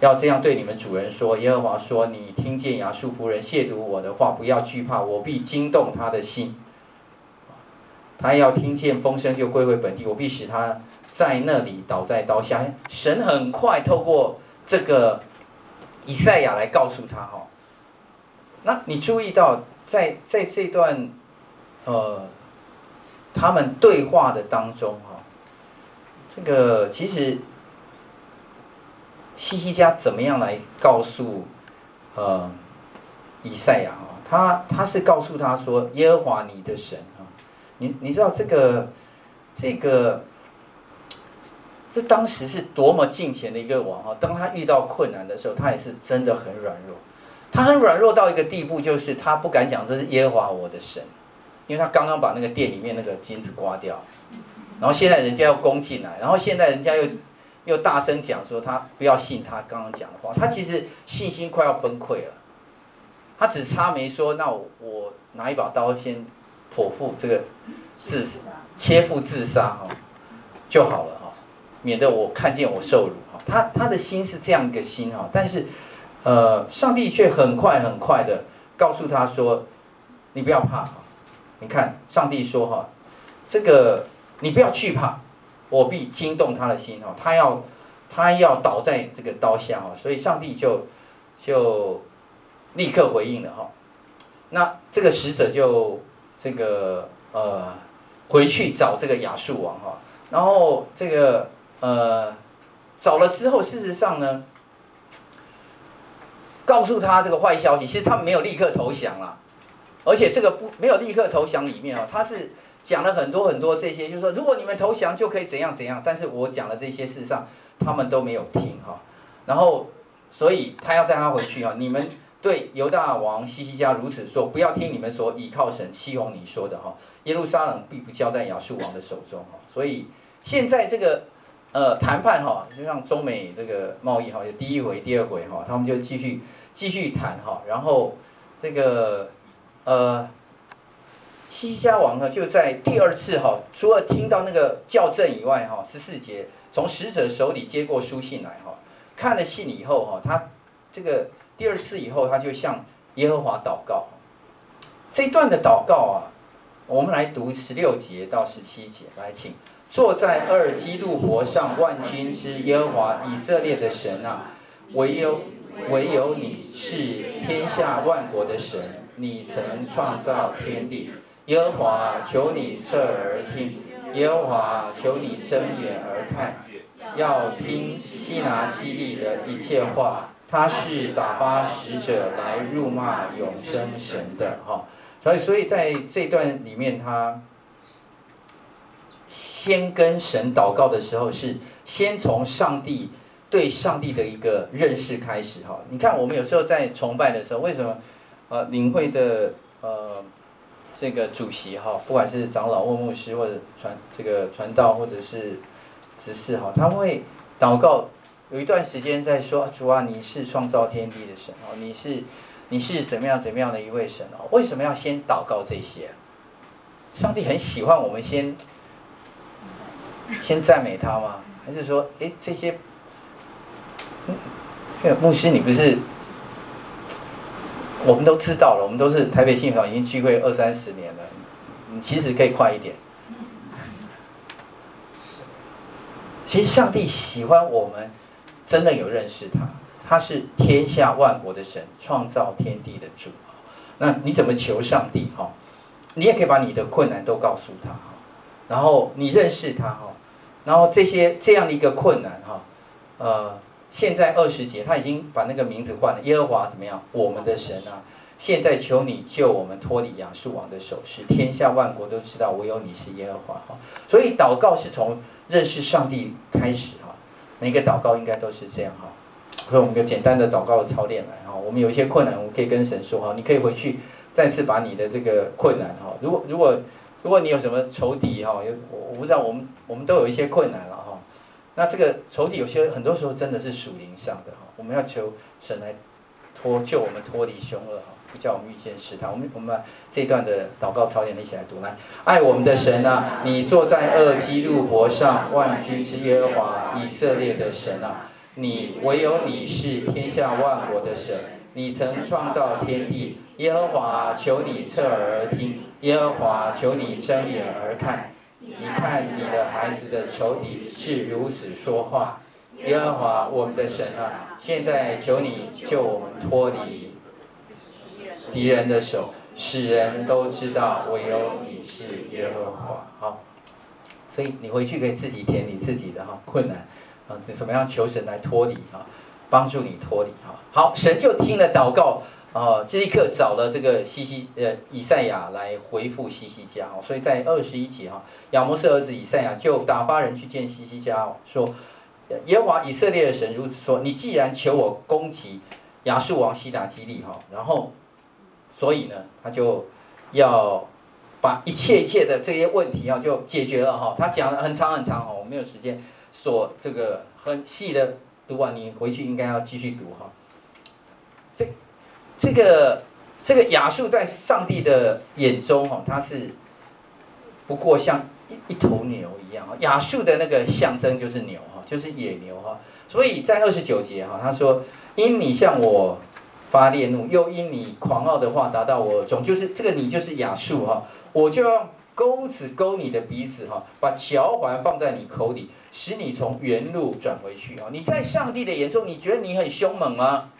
要这样对你们主人说，耶和华说，你听见亚述仆人亵渎我的话，不要惧怕，我必惊动他的心，他要听见风声就归回本地，我必使他在那里倒在刀下。神很快透过这个以赛亚来告诉他哈。那你注意到在在这段呃他们对话的当中哈，这个其实西西家怎么样来告诉呃以赛亚啊？他他是告诉他说耶和华你的神啊，你你知道这个这个这当时是多么敬虔的一个王啊！当他遇到困难的时候，他也是真的很软弱，他很软弱到一个地步，就是他不敢讲这是耶和华我的神，因为他刚刚把那个殿里面那个金子刮掉，然后现在人家要攻进来，然后现在人家又又大声讲说他不要信他刚刚讲的话，他其实信心快要崩溃了。他只差没说，那我拿一把刀先剖腹这个自切腹自杀哈就好了哈，免得我看见我受辱哈。他他的心是这样一个心哈，但是呃，上帝却很快很快的告诉他说，你不要怕，你看上帝说哈，这个你不要惧怕，我必惊动他的心哦，他要他要倒在这个刀下哦，所以上帝就就。立刻回应了哈，那这个使者就这个呃回去找这个亚述王哈，然后这个呃找了之后，事实上呢，告诉他这个坏消息，其实他没有立刻投降啦，而且这个不没有立刻投降里面啊，他是讲了很多很多这些，就是说如果你们投降就可以怎样怎样，但是我讲的这些事实上他们都没有听哈，然后所以他要带他回去哈，你们。对犹大王西西家如此说，不要听你们所倚靠神欺哄你说的哈，耶路撒冷必不交在亚述王的手中哈。所以现在这个呃谈判哈，就像中美这个贸易哈，有第一回、第二回哈，他们就继续继续谈哈。然后这个呃希西家王呢，就在第二次哈，除了听到那个校正以外哈，十四节从使者手里接过书信来哈，看了信以后哈，他这个。第二次以后，他就向耶和华祷告。这一段的祷告啊，我们来读十六节到十七节，来请坐在二基路伯上万军之耶和华以色列的神啊，唯有唯有你是天下万国的神，你曾创造天地。耶和华，求你侧耳听；耶和华，求你睁眼而看，要听西拿基立的一切话。他是打发使者来辱骂永生神的。哈，所以所以在这段里面，他先跟神祷告的时候，是先从上帝对上帝的一个认识开始。哈。你看我们有时候在崇拜的时候，为什么呃领会的呃这个主席哈，不管是长老或牧师或者传这个传道或者是执事哈，他会祷告。有一段时间在说主啊，你是创造天地的神哦，你是你是怎么样怎么样的一位神哦？为什么要先祷告这些？上帝很喜欢我们先先赞美他吗？还是说，哎，这些牧师你不是？我们都知道了，我们都是台北信徒，已经聚会二三十年了，你其实可以快一点。其实上帝喜欢我们。真的有认识他，他是天下万国的神，创造天地的主。那你怎么求上帝？哈，你也可以把你的困难都告诉他，然后你认识他，哈，然后这些这样的一个困难，哈，呃，现在二十节他已经把那个名字换了，耶和华怎么样？我们的神啊，现在求你救我们脱离亚述王的手，使天下万国都知道唯有你是耶和华。哈，所以祷告是从认识上帝开始哈。每个祷告应该都是这样哈，所以我们一个简单的祷告操练来哈。我们有一些困难，我们可以跟神说哈，你可以回去再次把你的这个困难哈。如果如果如果你有什么仇敌哈，有我我不知道，我们我们都有一些困难了。那这个仇敌有些很多时候真的是属灵上的哈，我们要求神来脱救我们脱离凶恶哈。不叫我们遇见试探，我们我们把这段的祷告操练一起来读来。爱我们的神啊，你坐在二基路伯上，万军之耶和华以色列的神啊，你唯有你是天下万国的神，你曾创造天地。耶和华，求你侧耳而听，耶和华，求你睁眼而看，你看你的孩子的仇敌是如此说话。耶和华我们的神啊，现在求你救我们脱离敌人的手，使人都知道唯有你是耶和华。好，所以你回去可以自己填你自己的哈困难啊，怎么样求神来脱离啊，帮助你脱离哈。好，神就听了祷告。哦，这一刻找了这个西西呃以赛亚来回复西西家哦，所以在二十一节哈，亚摩斯儿子以赛亚就打发人去见西西家哦，说耶华以色列的神如此说：你既然求我攻击亚述王西达基利哈，然后所以呢，他就要把一切一切的这些问题啊就解决了哈。他讲了很长很长哦，我没有时间说这个很细的读完，你回去应该要继续读哈。这。这个这个亚述在上帝的眼中哈，它是不过像一一头牛一样哈。亚述的那个象征就是牛哈，就是野牛哈。所以在二十九节哈，他说：“因你向我发烈怒，又因你狂傲的话达到我耳中，就是这个你就是亚述哈，我就要钩子钩你的鼻子哈，把嚼环放在你口里，使你从原路转回去啊！你在上帝的眼中，你觉得你很凶猛吗？”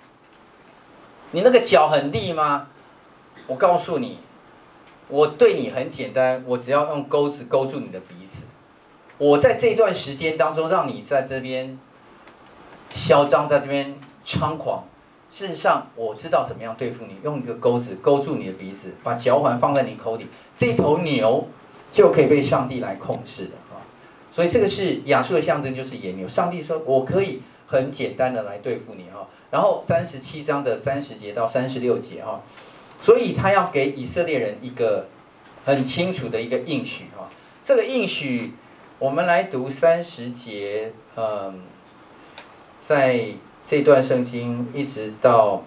你那个脚很利吗？我告诉你，我对你很简单，我只要用钩子勾住你的鼻子。我在这段时间当中，让你在这边嚣张，在这边猖狂。事实上，我知道怎么样对付你，用一个钩子勾住你的鼻子，把脚环放在你口里，这头牛就可以被上帝来控制的啊。所以这个是亚述的象征，就是野牛。上帝说我可以很简单的来对付你啊。然后三十七章的三十节到三十六节哈，所以他要给以色列人一个很清楚的一个应许哈。这个应许，我们来读三十节，嗯，在这段圣经一直到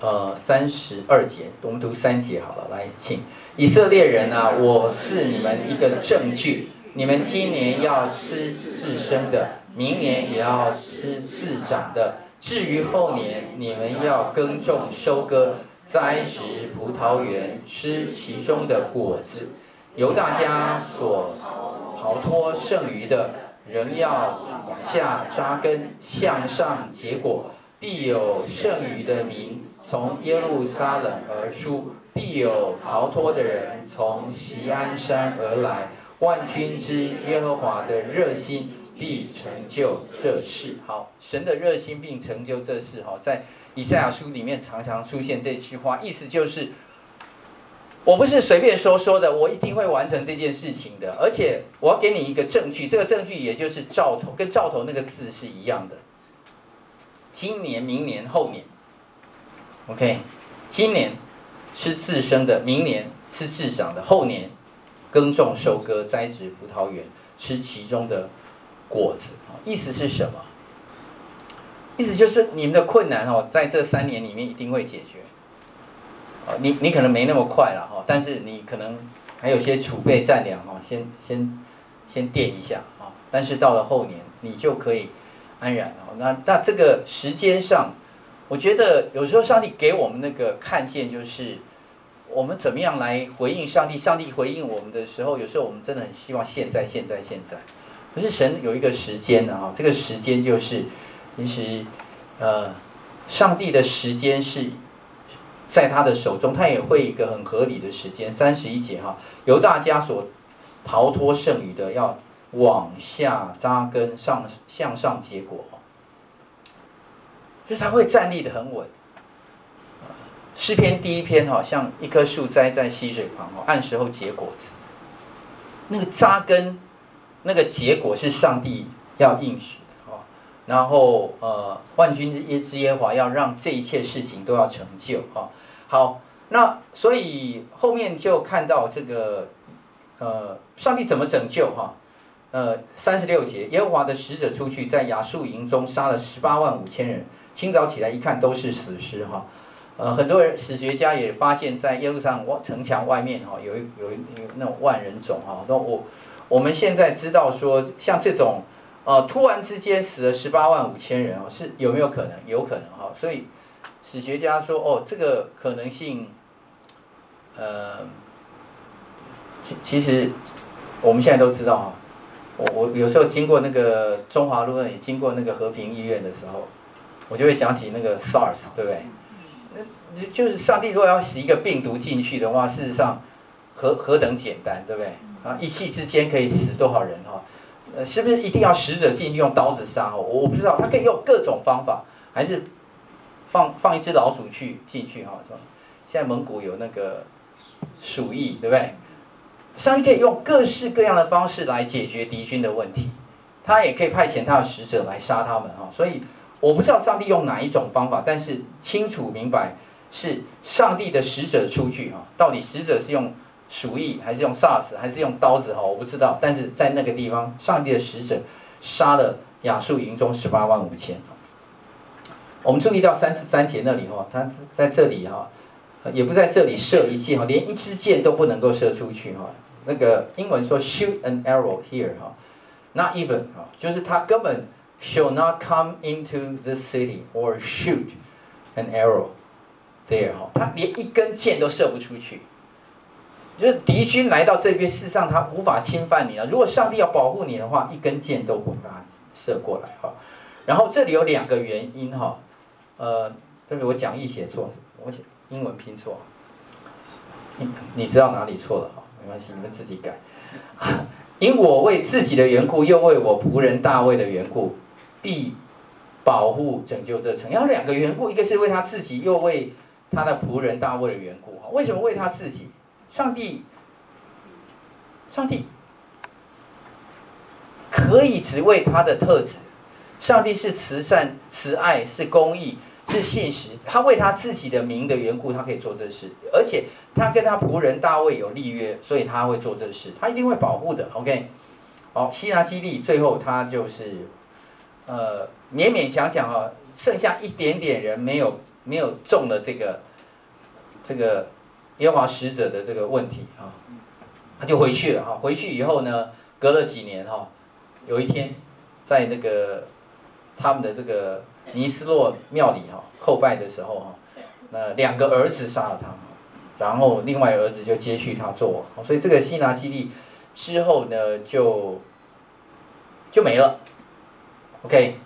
呃三十二节，我们读三节好了。来，请以色列人啊，我是你们一个证据，你们今年要吃自生的，明年也要吃自长的。至于后年，你们要耕种、收割、栽植葡萄园，吃其中的果子。由大家所逃脱剩余的，仍要往下扎根，向上结果。必有剩余的民从耶路撒冷而出，必有逃脱的人从锡安山而来。万军之耶和华的热心。必成就这事。好，神的热心并成就这事。好，在以赛亚书里面常常出现这句话，意思就是，我不是随便说说的，我一定会完成这件事情的。而且我要给你一个证据，这个证据也就是兆头，跟兆头那个字是一样的。今年、明年、后年，OK，今年是自生的，明年是自长的，后年耕种、收割、栽植葡萄园，吃其中的。果子啊，意思是什么？意思就是你们的困难哦，在这三年里面一定会解决。你你可能没那么快了哈，但是你可能还有些储备战粮哈，先先先垫一下啊。但是到了后年，你就可以安然哦。那那这个时间上，我觉得有时候上帝给我们那个看见，就是我们怎么样来回应上帝。上帝回应我们的时候，有时候我们真的很希望现在现在现在。可是神有一个时间的哈，这个时间就是，其实，呃，上帝的时间是在他的手中，他也会一个很合理的时间。三十一节哈，由大家所逃脱剩余的，要往下扎根，上向上结果，就是他会站立的很稳。诗篇第一篇哈，像一棵树栽在溪水旁哈，按时候结果子，那个扎根。那个结果是上帝要应许的哦，然后呃，万军之耶之耶华要让这一切事情都要成就啊。好，那所以后面就看到这个呃，上帝怎么拯救哈？呃，三十六节，耶和华的使者出去，在亚述营中杀了十八万五千人，清早起来一看都是死尸哈。呃，很多人史学家也发现，在耶路撒冷城墙外面哈，有一有一有那种万人冢哈，那我。我们现在知道说，像这种，呃，突然之间死了十八万五千人哦，是有没有可能？有可能哈，所以史学家说，哦，这个可能性，呃，其其实我们现在都知道哈，我我有时候经过那个中华路，那里经过那个和平医院的时候，我就会想起那个 SARS，对不对？那就是上帝如果要使一个病毒进去的话，事实上何何等简单，对不对？一气之间可以死多少人哈？呃，是不是一定要使者进去用刀子杀？我我不知道，他可以用各种方法，还是放放一只老鼠去进去哈？是吧？现在蒙古有那个鼠疫，对不对？上帝可以用各式各样的方式来解决敌军的问题，他也可以派遣他的使者来杀他们哈。所以我不知道上帝用哪一种方法，但是清楚明白是上帝的使者出去哈。到底使者是用鼠疫，还是用 SARS，还是用刀子哈？我不知道。但是在那个地方，上帝的使者杀了亚述营中十八万五千。我们注意到三十三节那里哈，他在这里哈，也不在这里射一箭哈，连一支箭都不能够射出去哈。那个英文说 shoot an arrow here 哈，not even 哈，就是他根本 shall not come into the city or shoot an arrow there 哈，他连一根箭都射不出去。就是敌军来到这边，事实上他无法侵犯你了。如果上帝要保护你的话，一根箭都不把它射过来哈。然后这里有两个原因哈，呃，对不对？我讲义写错，我写英文拼错，你你知道哪里错了哈？没关系，你们自己改。因我为自己的缘故，又为我仆人大卫的缘故，必保护拯救这城。要两个缘故，一个是为他自己，又为他的仆人大卫的缘故。为什么为他自己？上帝，上帝可以只为他的特质。上帝是慈善、慈爱，是公义。是信实，他为他自己的名的缘故，他可以做这事，而且他跟他仆人大卫有立约，所以他会做这事，他一定会保护的。OK，好，希拿基利最后他就是，呃，勉勉强强哈，剩下一点点人没有没有中了这个这个耶华使者的这个问题啊，他就回去了哈，回去以后呢，隔了几年哈，有一天在那个他们的这个。尼斯洛庙里哈叩拜的时候哈，那两个儿子杀了他，然后另外儿子就接续他做，所以这个西拿基立之后呢就就没了。OK，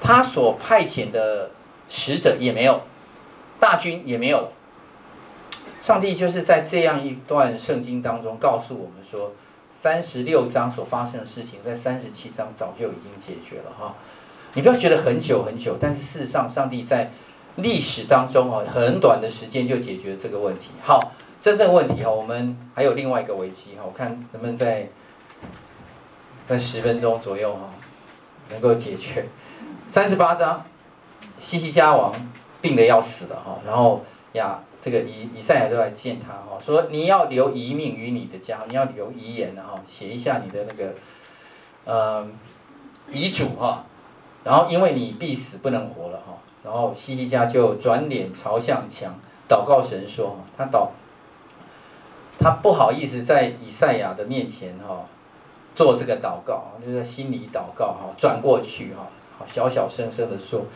他所派遣的使者也没有，大军也没有。上帝就是在这样一段圣经当中告诉我们说，三十六章所发生的事情，在三十七章早就已经解决了哈。你不要觉得很久很久，但是事实上，上帝在历史当中哦，很短的时间就解决了这个问题。好，真正问题哈，我们还有另外一个危机哈，我看能不能在在十分钟左右哈，能够解决。三十八章，西西家王病得要死了哈，然后呀，这个以以赛亚就来见他哈，说你要留遗命于你的家，你要留遗言哈，写一下你的那个呃遗嘱哈。然后因为你必死不能活了哈，然后西西家就转脸朝向墙，祷告神说他祷，他不好意思在以赛亚的面前哈做这个祷告，就是心里祷告哈，转过去哈，小小声声的说，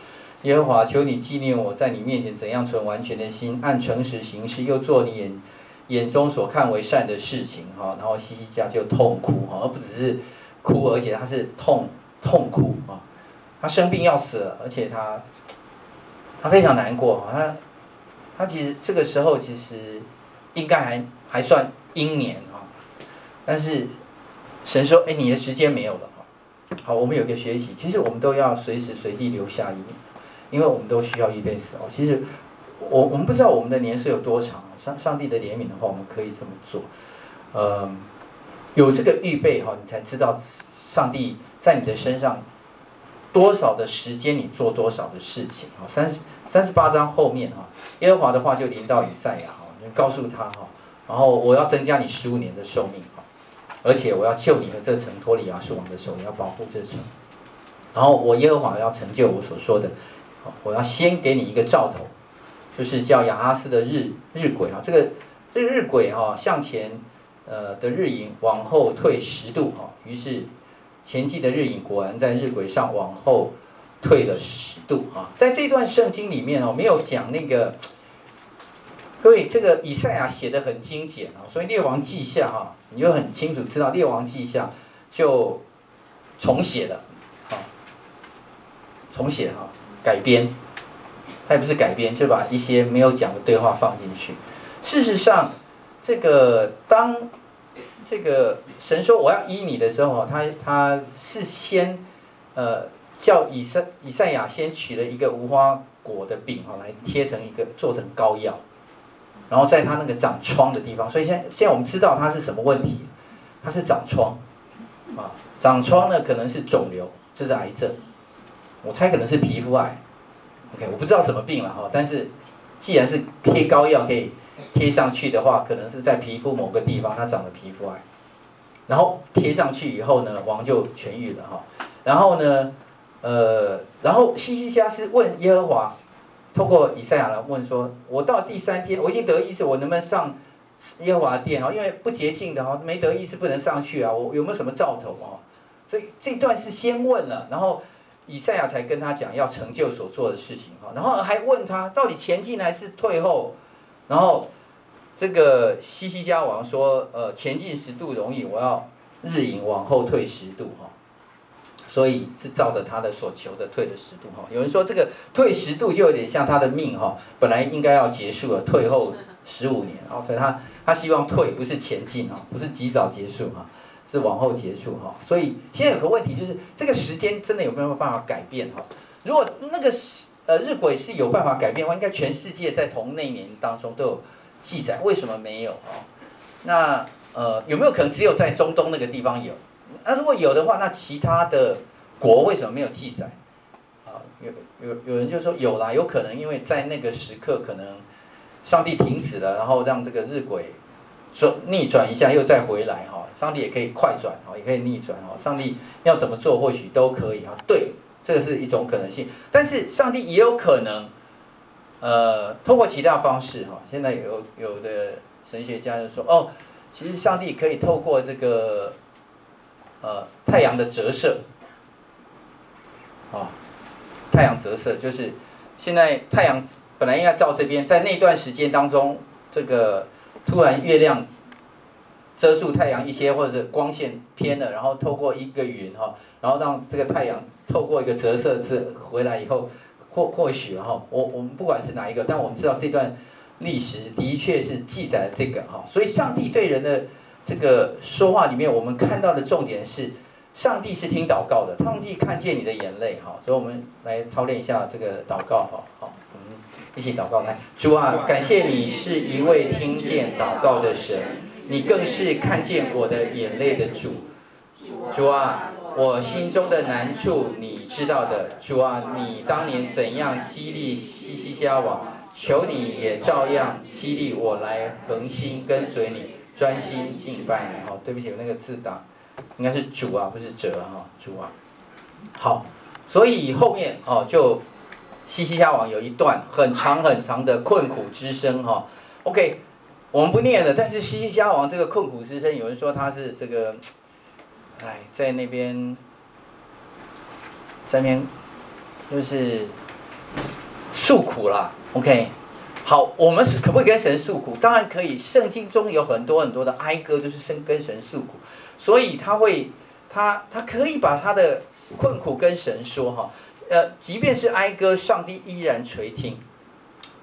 耶和华求你纪念我在你面前怎样存完全的心，按诚实行事，又做你眼眼中所看为善的事情哈，然后西西家就痛哭哈，而不只是哭，而且他是痛痛哭啊。他生病要死了，而且他，他非常难过。他，他其实这个时候其实应该还还算英年啊，但是神说：“哎，你的时间没有了。”好，我们有个学习，其实我们都要随时随地留下一面，因为我们都需要预备死哦。其实我我们不知道我们的年岁有多长，上上帝的怜悯的话，我们可以这么做。呃，有这个预备哈，你才知道上帝在你的身上。多少的时间，你做多少的事情啊？三十三十八章后面哈，耶和华的话就临到以赛亚哈，告诉他哈，然后我要增加你十五年的寿命哈，而且我要救你和这城脱离亚述王的手，要保护这城。然后我耶和华要成就我所说的，我要先给你一个兆头，就是叫亚哈斯的日日晷啊，这个这个日晷哈向前呃的日影往后退十度哈，于是。前进的日影果然在日晷上往后退了十度啊！在这段圣经里面哦，没有讲那个各位，这个以赛亚写的很精简啊，所以列王记下哈，你就很清楚知道列王记下就重写了，啊，重写哈，改编，它也不是改编，就把一些没有讲的对话放进去。事实上，这个当这个神说我要医你的时候，他他是先呃叫以赛以赛亚先取了一个无花果的饼哈，来贴成一个做成膏药。然后在他那个长疮的地方，所以现在现在我们知道他是什么问题，他是长疮，啊，长疮呢可能是肿瘤，这是癌症，我猜可能是皮肤癌，OK，我不知道什么病了哈，但是既然是贴膏药可以贴上去的话，可能是在皮肤某个地方它长了皮肤癌，然后贴上去以后呢，王就痊愈了哈，然后呢，呃，然后西西家是问耶和华。透过以赛亚来问说：“我到第三天，我已经得医治，我能不能上耶和华殿啊？因为不洁净的哈，没得医治不能上去啊。我有没有什么兆头啊？所以这段是先问了，然后以赛亚才跟他讲要成就所做的事情哈。然后还问他到底前进还是退后？然后这个西西家王说：呃，前进十度容易，我要日影往后退十度哈。”所以是照着他的所求的退了十度哈。有人说这个退十度就有点像他的命哈，本来应该要结束了，退后十五年，然后所以他他希望退不是前进哈，不是及早结束哈，是往后结束哈。所以现在有个问题就是这个时间真的有没有办法改变哈？如果那个呃日晷是有办法改变的话，应该全世界在同那年当中都有记载，为什么没有啊？那呃有没有可能只有在中东那个地方有？那如果有的话，那其他的国为什么没有记载？啊，有有有人就说有啦，有可能因为在那个时刻，可能上帝停止了，然后让这个日晷转逆转一下，又再回来哈。上帝也可以快转哦，也可以逆转哦。上帝要怎么做，或许都可以啊。对，这个是一种可能性。但是上帝也有可能，呃，通过其他方式哈。现在有有的神学家就说，哦，其实上帝可以透过这个。呃，太阳的折射，啊、哦，太阳折射就是现在太阳本来应该照这边，在那段时间当中，这个突然月亮遮住太阳一些，或者是光线偏了，然后透过一个云哈，然后让这个太阳透过一个折射之回来以后，或或许哈，我我们不管是哪一个，但我们知道这段历史的确是记载了这个哈，所以上帝对人的。这个说话里面，我们看到的重点是，上帝是听祷告的，上帝看见你的眼泪，哈，所以我们来操练一下这个祷告，哈，好，我们一起祷告来，主啊，感谢你是一位听见祷告的神，你更是看见我的眼泪的主，主啊，我心中的难处你知道的，主啊，你当年怎样激励西西家王，求你也照样激励我来恒心跟随你。专心敬拜你，哦，对不起，我那个字打，应该是主啊，不是哲哈，主啊。好，所以后面哦，就西西家王有一段很长很长的困苦之声哈。OK，我们不念了，但是西西家王这个困苦之声，有人说他是这个，哎，在那边，在那边，就是诉苦啦。OK。好，我们可不可以跟神诉苦？当然可以。圣经中有很多很多的哀歌，都是跟神诉苦，所以他会，他他可以把他的困苦跟神说哈。呃，即便是哀歌，上帝依然垂听。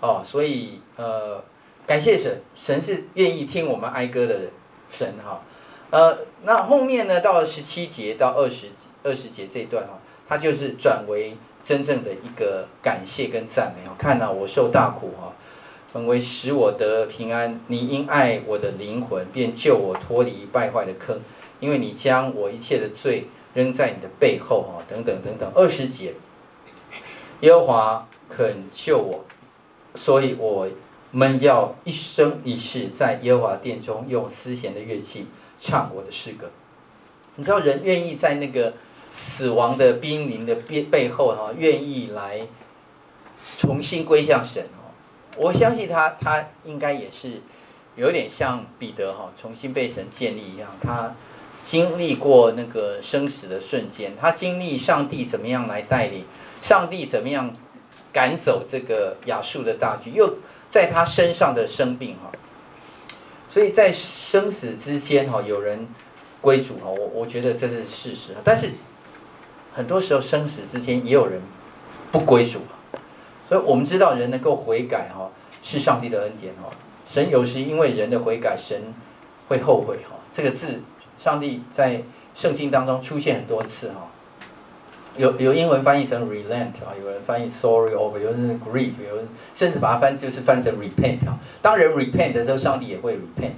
哦，所以呃，感谢神，神是愿意听我们哀歌的神哈。呃，那后面呢，到了十七节到二十二十节这段哈，他就是转为真正的一个感谢跟赞美哦。看到我受大苦哈。本为使我得平安，你因爱我的灵魂，便救我脱离败坏的坑，因为你将我一切的罪扔在你的背后，哈，等等等等。二十节，耶和华肯救我，所以我们要一生一世在耶和华殿中用丝弦的乐器唱我的诗歌。你知道人愿意在那个死亡的濒临的背背后，哈，愿意来重新归向神哦。我相信他，他应该也是有点像彼得哈，重新被神建立一样。他经历过那个生死的瞬间，他经历上帝怎么样来带领，上帝怎么样赶走这个亚述的大军，又在他身上的生病哈，所以在生死之间哈，有人归主哈，我我觉得这是事实，但是很多时候生死之间也有人不归主，所以我们知道人能够悔改哈，是上帝的恩典哈，神有时因为人的悔改，神会后悔哈，这个字上帝在圣经当中出现很多次哈。有有英文翻译成 relent 啊，有人翻译 sorry over，有人是 grieve，有人甚至把它翻就是翻成 repent 啊。当人 repent 的时候，上帝也会 repent。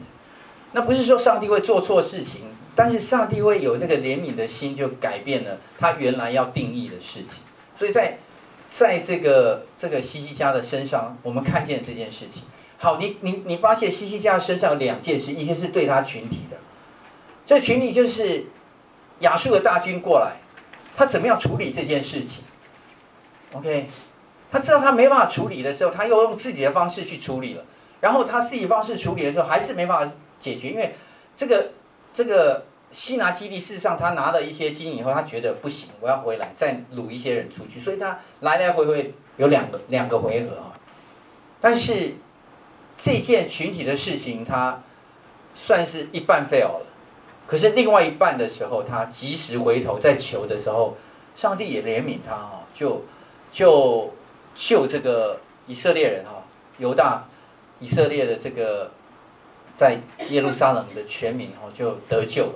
那不是说上帝会做错事情，但是上帝会有那个怜悯的心，就改变了他原来要定义的事情。所以在在这个这个西西家的身上，我们看见这件事情。好，你你你发现西西家身上有两件事，一个是对他群体的，这群体就是亚述的大军过来。他怎么样处理这件事情？OK，他知道他没办法处理的时候，他又用自己的方式去处理了。然后他自己方式处理的时候，还是没办法解决，因为这个这个西拿基地事实上他拿了一些金以后，他觉得不行，我要回来再掳一些人出去，所以他来来回回有两个两个回合啊。但是这件群体的事情，他算是一半 fail 了。可是另外一半的时候，他及时回头在求的时候，上帝也怜悯他哈，就就救这个以色列人哈，犹大以色列的这个在耶路撒冷的全民哈就得救了。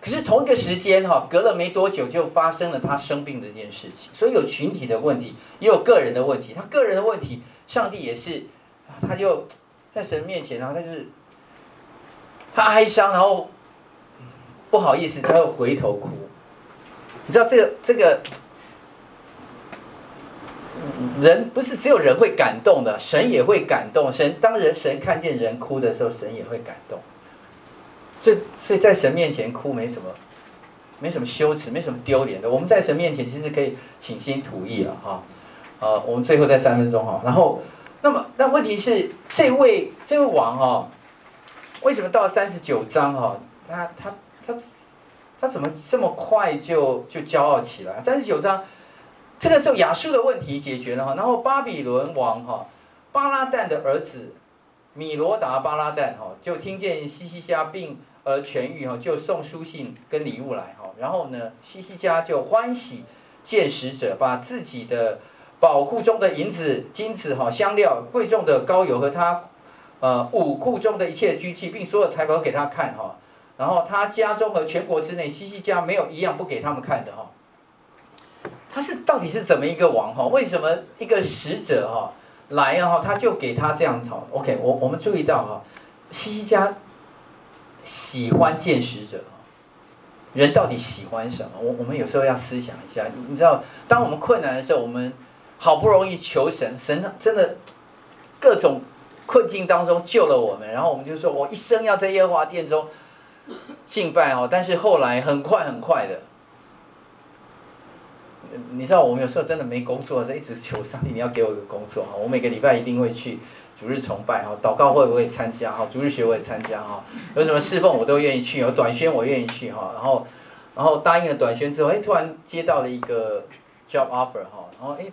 可是同一个时间哈，隔了没多久就发生了他生病这件事情，所以有群体的问题，也有个人的问题。他个人的问题，上帝也是，他就在神面前，然后他就是他哀伤，然后。不好意思，他会回头哭。你知道这个这个人不是只有人会感动的，神也会感动。神当人神看见人哭的时候，神也会感动。所以所以在神面前哭没什么，没什么羞耻，没什么丢脸的。我们在神面前其实可以倾心吐意了哈。呃，我们最后再三分钟哈。然后，那么那问题是这位这位王哈，为什么到三十九章哈，他他？他他怎么这么快就就骄傲起来？三十九章，这个时候亚述的问题解决了哈，然后巴比伦王哈巴拉旦的儿子米罗达巴拉旦哈就听见西西家病而痊愈哈，就送书信跟礼物来哈，然后呢西西家就欢喜见使者，把自己的宝库中的银子、金子哈香料、贵重的膏油和他呃武库中的一切军器，并所有财宝给他看哈。然后他家中和全国之内，西西家没有一样不给他们看的哈。他是到底是怎么一个王哈？为什么一个使者哈来哈，他就给他这样哈？OK，我我们注意到哈，西西家喜欢见使者。人到底喜欢什么？我我们有时候要思想一下。你知道，当我们困难的时候，我们好不容易求神，神真的各种困境当中救了我们，然后我们就说我一生要在耶和华殿中。敬拜哦，但是后来很快很快的，你知道我们有时候真的没工作，一直求上帝，你要给我一个工作哈。我每个礼拜一定会去主日崇拜哈，祷告会我也参加哈，主日学我也参加哈，有什么侍奉我都愿意去，有短宣我愿意去哈。然后，然后答应了短宣之后，哎，突然接到了一个 job offer 哈，然后哎，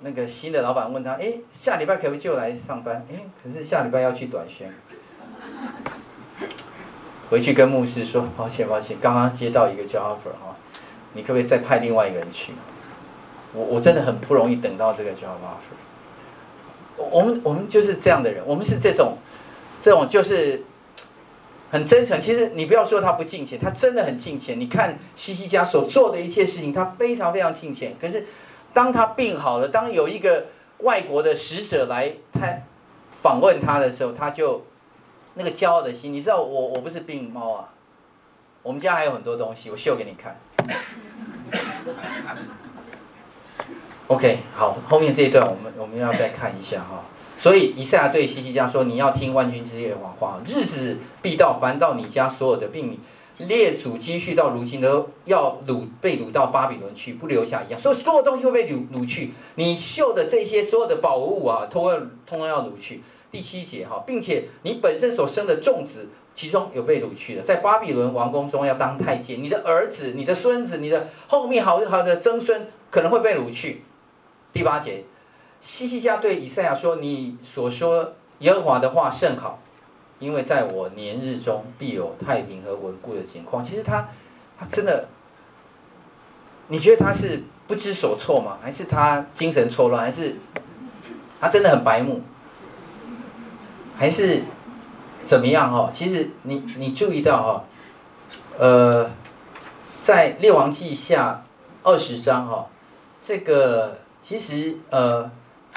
那个新的老板问他，哎，下礼拜可不可以就来上班？哎，可是下礼拜要去短宣。回去跟牧师说，抱歉抱歉，刚刚接到一个 job offer 哈，你可不可以再派另外一个人去？我我真的很不容易等到这个 job offer。我们我们就是这样的人，我们是这种，这种就是很真诚。其实你不要说他不敬虔，他真的很敬虔。你看西西家所做的一切事情，他非常非常敬虔。可是当他病好了，当有一个外国的使者来他访问他的时候，他就。那个骄傲的心，你知道我我不是病猫啊，我们家还有很多东西，我秀给你看。OK，好，后面这一段我们我们要再看一下哈。所以以赛亚对西西家说：“你要听万军之耶和华话，日子必到，凡到你家所有的，并列祖积蓄到如今都要掳被掳到巴比伦去，不留下一样。所以所有东西会被掳掳去，你秀的这些所有的宝物啊，通通通通要掳去。”第七节哈，并且你本身所生的众子，其中有被掳去的，在巴比伦王宫中要当太监。你的儿子、你的孙子、你的后面好好的曾孙可能会被掳去。第八节，西西家对以赛亚说：“你所说耶和华的话甚好，因为在我年日中必有太平和稳固的情况。”其实他，他真的，你觉得他是不知所措吗？还是他精神错乱？还是他真的很白目？还是怎么样？哈，其实你你注意到哈，呃，在列王记下二十章哈，这个。其实，呃，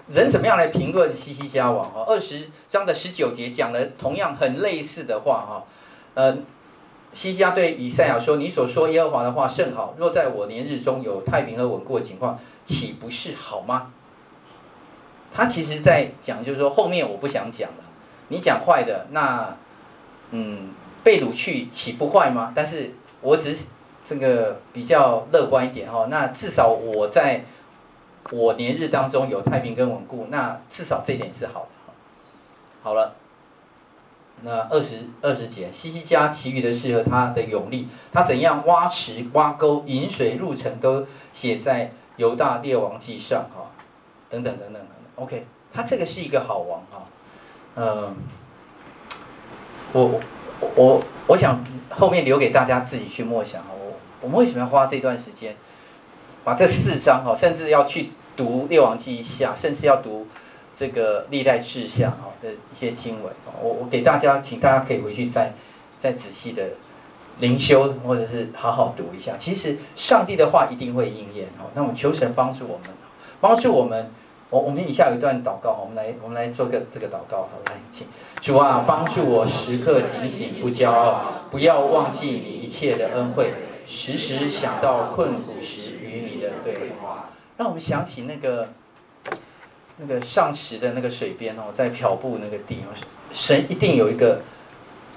人怎么样来评论西西家王？哈，二十章的十九节讲了同样很类似的话，哈，呃，西家对以赛亚说：“你所说耶和华的话甚好，若在我年日中有太平和稳固的情况，岂不是好吗？”他其实在讲，就是说后面我不想讲了。你讲坏的，那，嗯，被掳去岂不坏吗？但是我只是这个比较乐观一点，哈，那至少我在。我年日当中有太平跟稳固，那至少这一点是好的。好了，那二十二十节，西西家其余的事和他的勇力，他怎样挖池挖沟引水入城，都写在犹大列王记上哈，等等等等等等。OK，他这个是一个好王哈，嗯，我我我想后面留给大家自己去默想哈。我我们为什么要花这段时间？把这四章哈，甚至要去读《列王记下》，甚至要读这个历代志下哈的一些经文，我我给大家，请大家可以回去再再仔细的灵修，或者是好好读一下。其实上帝的话一定会应验哦。那我求神帮助我们，帮助我们。我我们以下有一段祷告，我们来我们来做个这个祷告，好，来，请主啊，帮助我时刻警醒，不骄傲，不要忘记你一切的恩惠，时时想到困苦时与你的。对话，让我们想起那个那个上池的那个水边哦，在漂布那个地哦，神一定有一个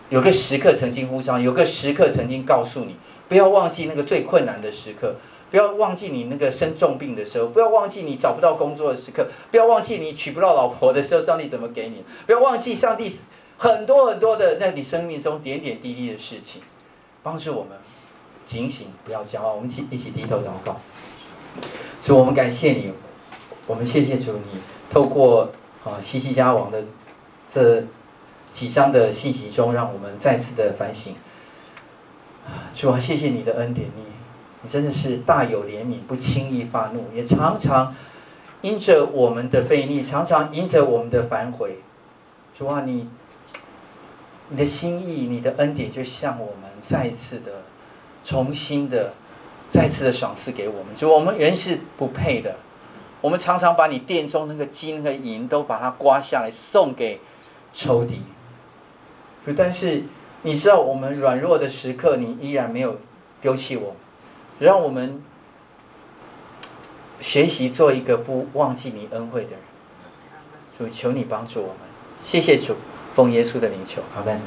有个时刻曾经呼召，有个时刻曾经告诉你，不要忘记那个最困难的时刻，不要忘记你那个生重病的时候，不要忘记你找不到工作的时刻，不要忘记你娶不到老婆的时候，上帝怎么给你，不要忘记上帝很多很多的在你生命中点点滴滴的事情，帮助我们警醒，不要骄傲，我们一起一起低头祷告。主，我们感谢你，我们谢谢主，你透过啊西西家王的这几章的信息中，让我们再次的反省。主啊，谢谢你的恩典，你你真的是大有怜悯，不轻易发怒，也常常因着我们的悖逆，常常因着我们的反悔。主啊，你你的心意，你的恩典，就向我们再一次的重新的。再次的赏赐给我们，就我们原是不配的，我们常常把你殿中那个金和银都把它刮下来送给仇敌。但是你知道我们软弱的时刻，你依然没有丢弃我，让我们学习做一个不忘记你恩惠的人。主，求你帮助我们，谢谢主，奉耶稣的名求，阿门。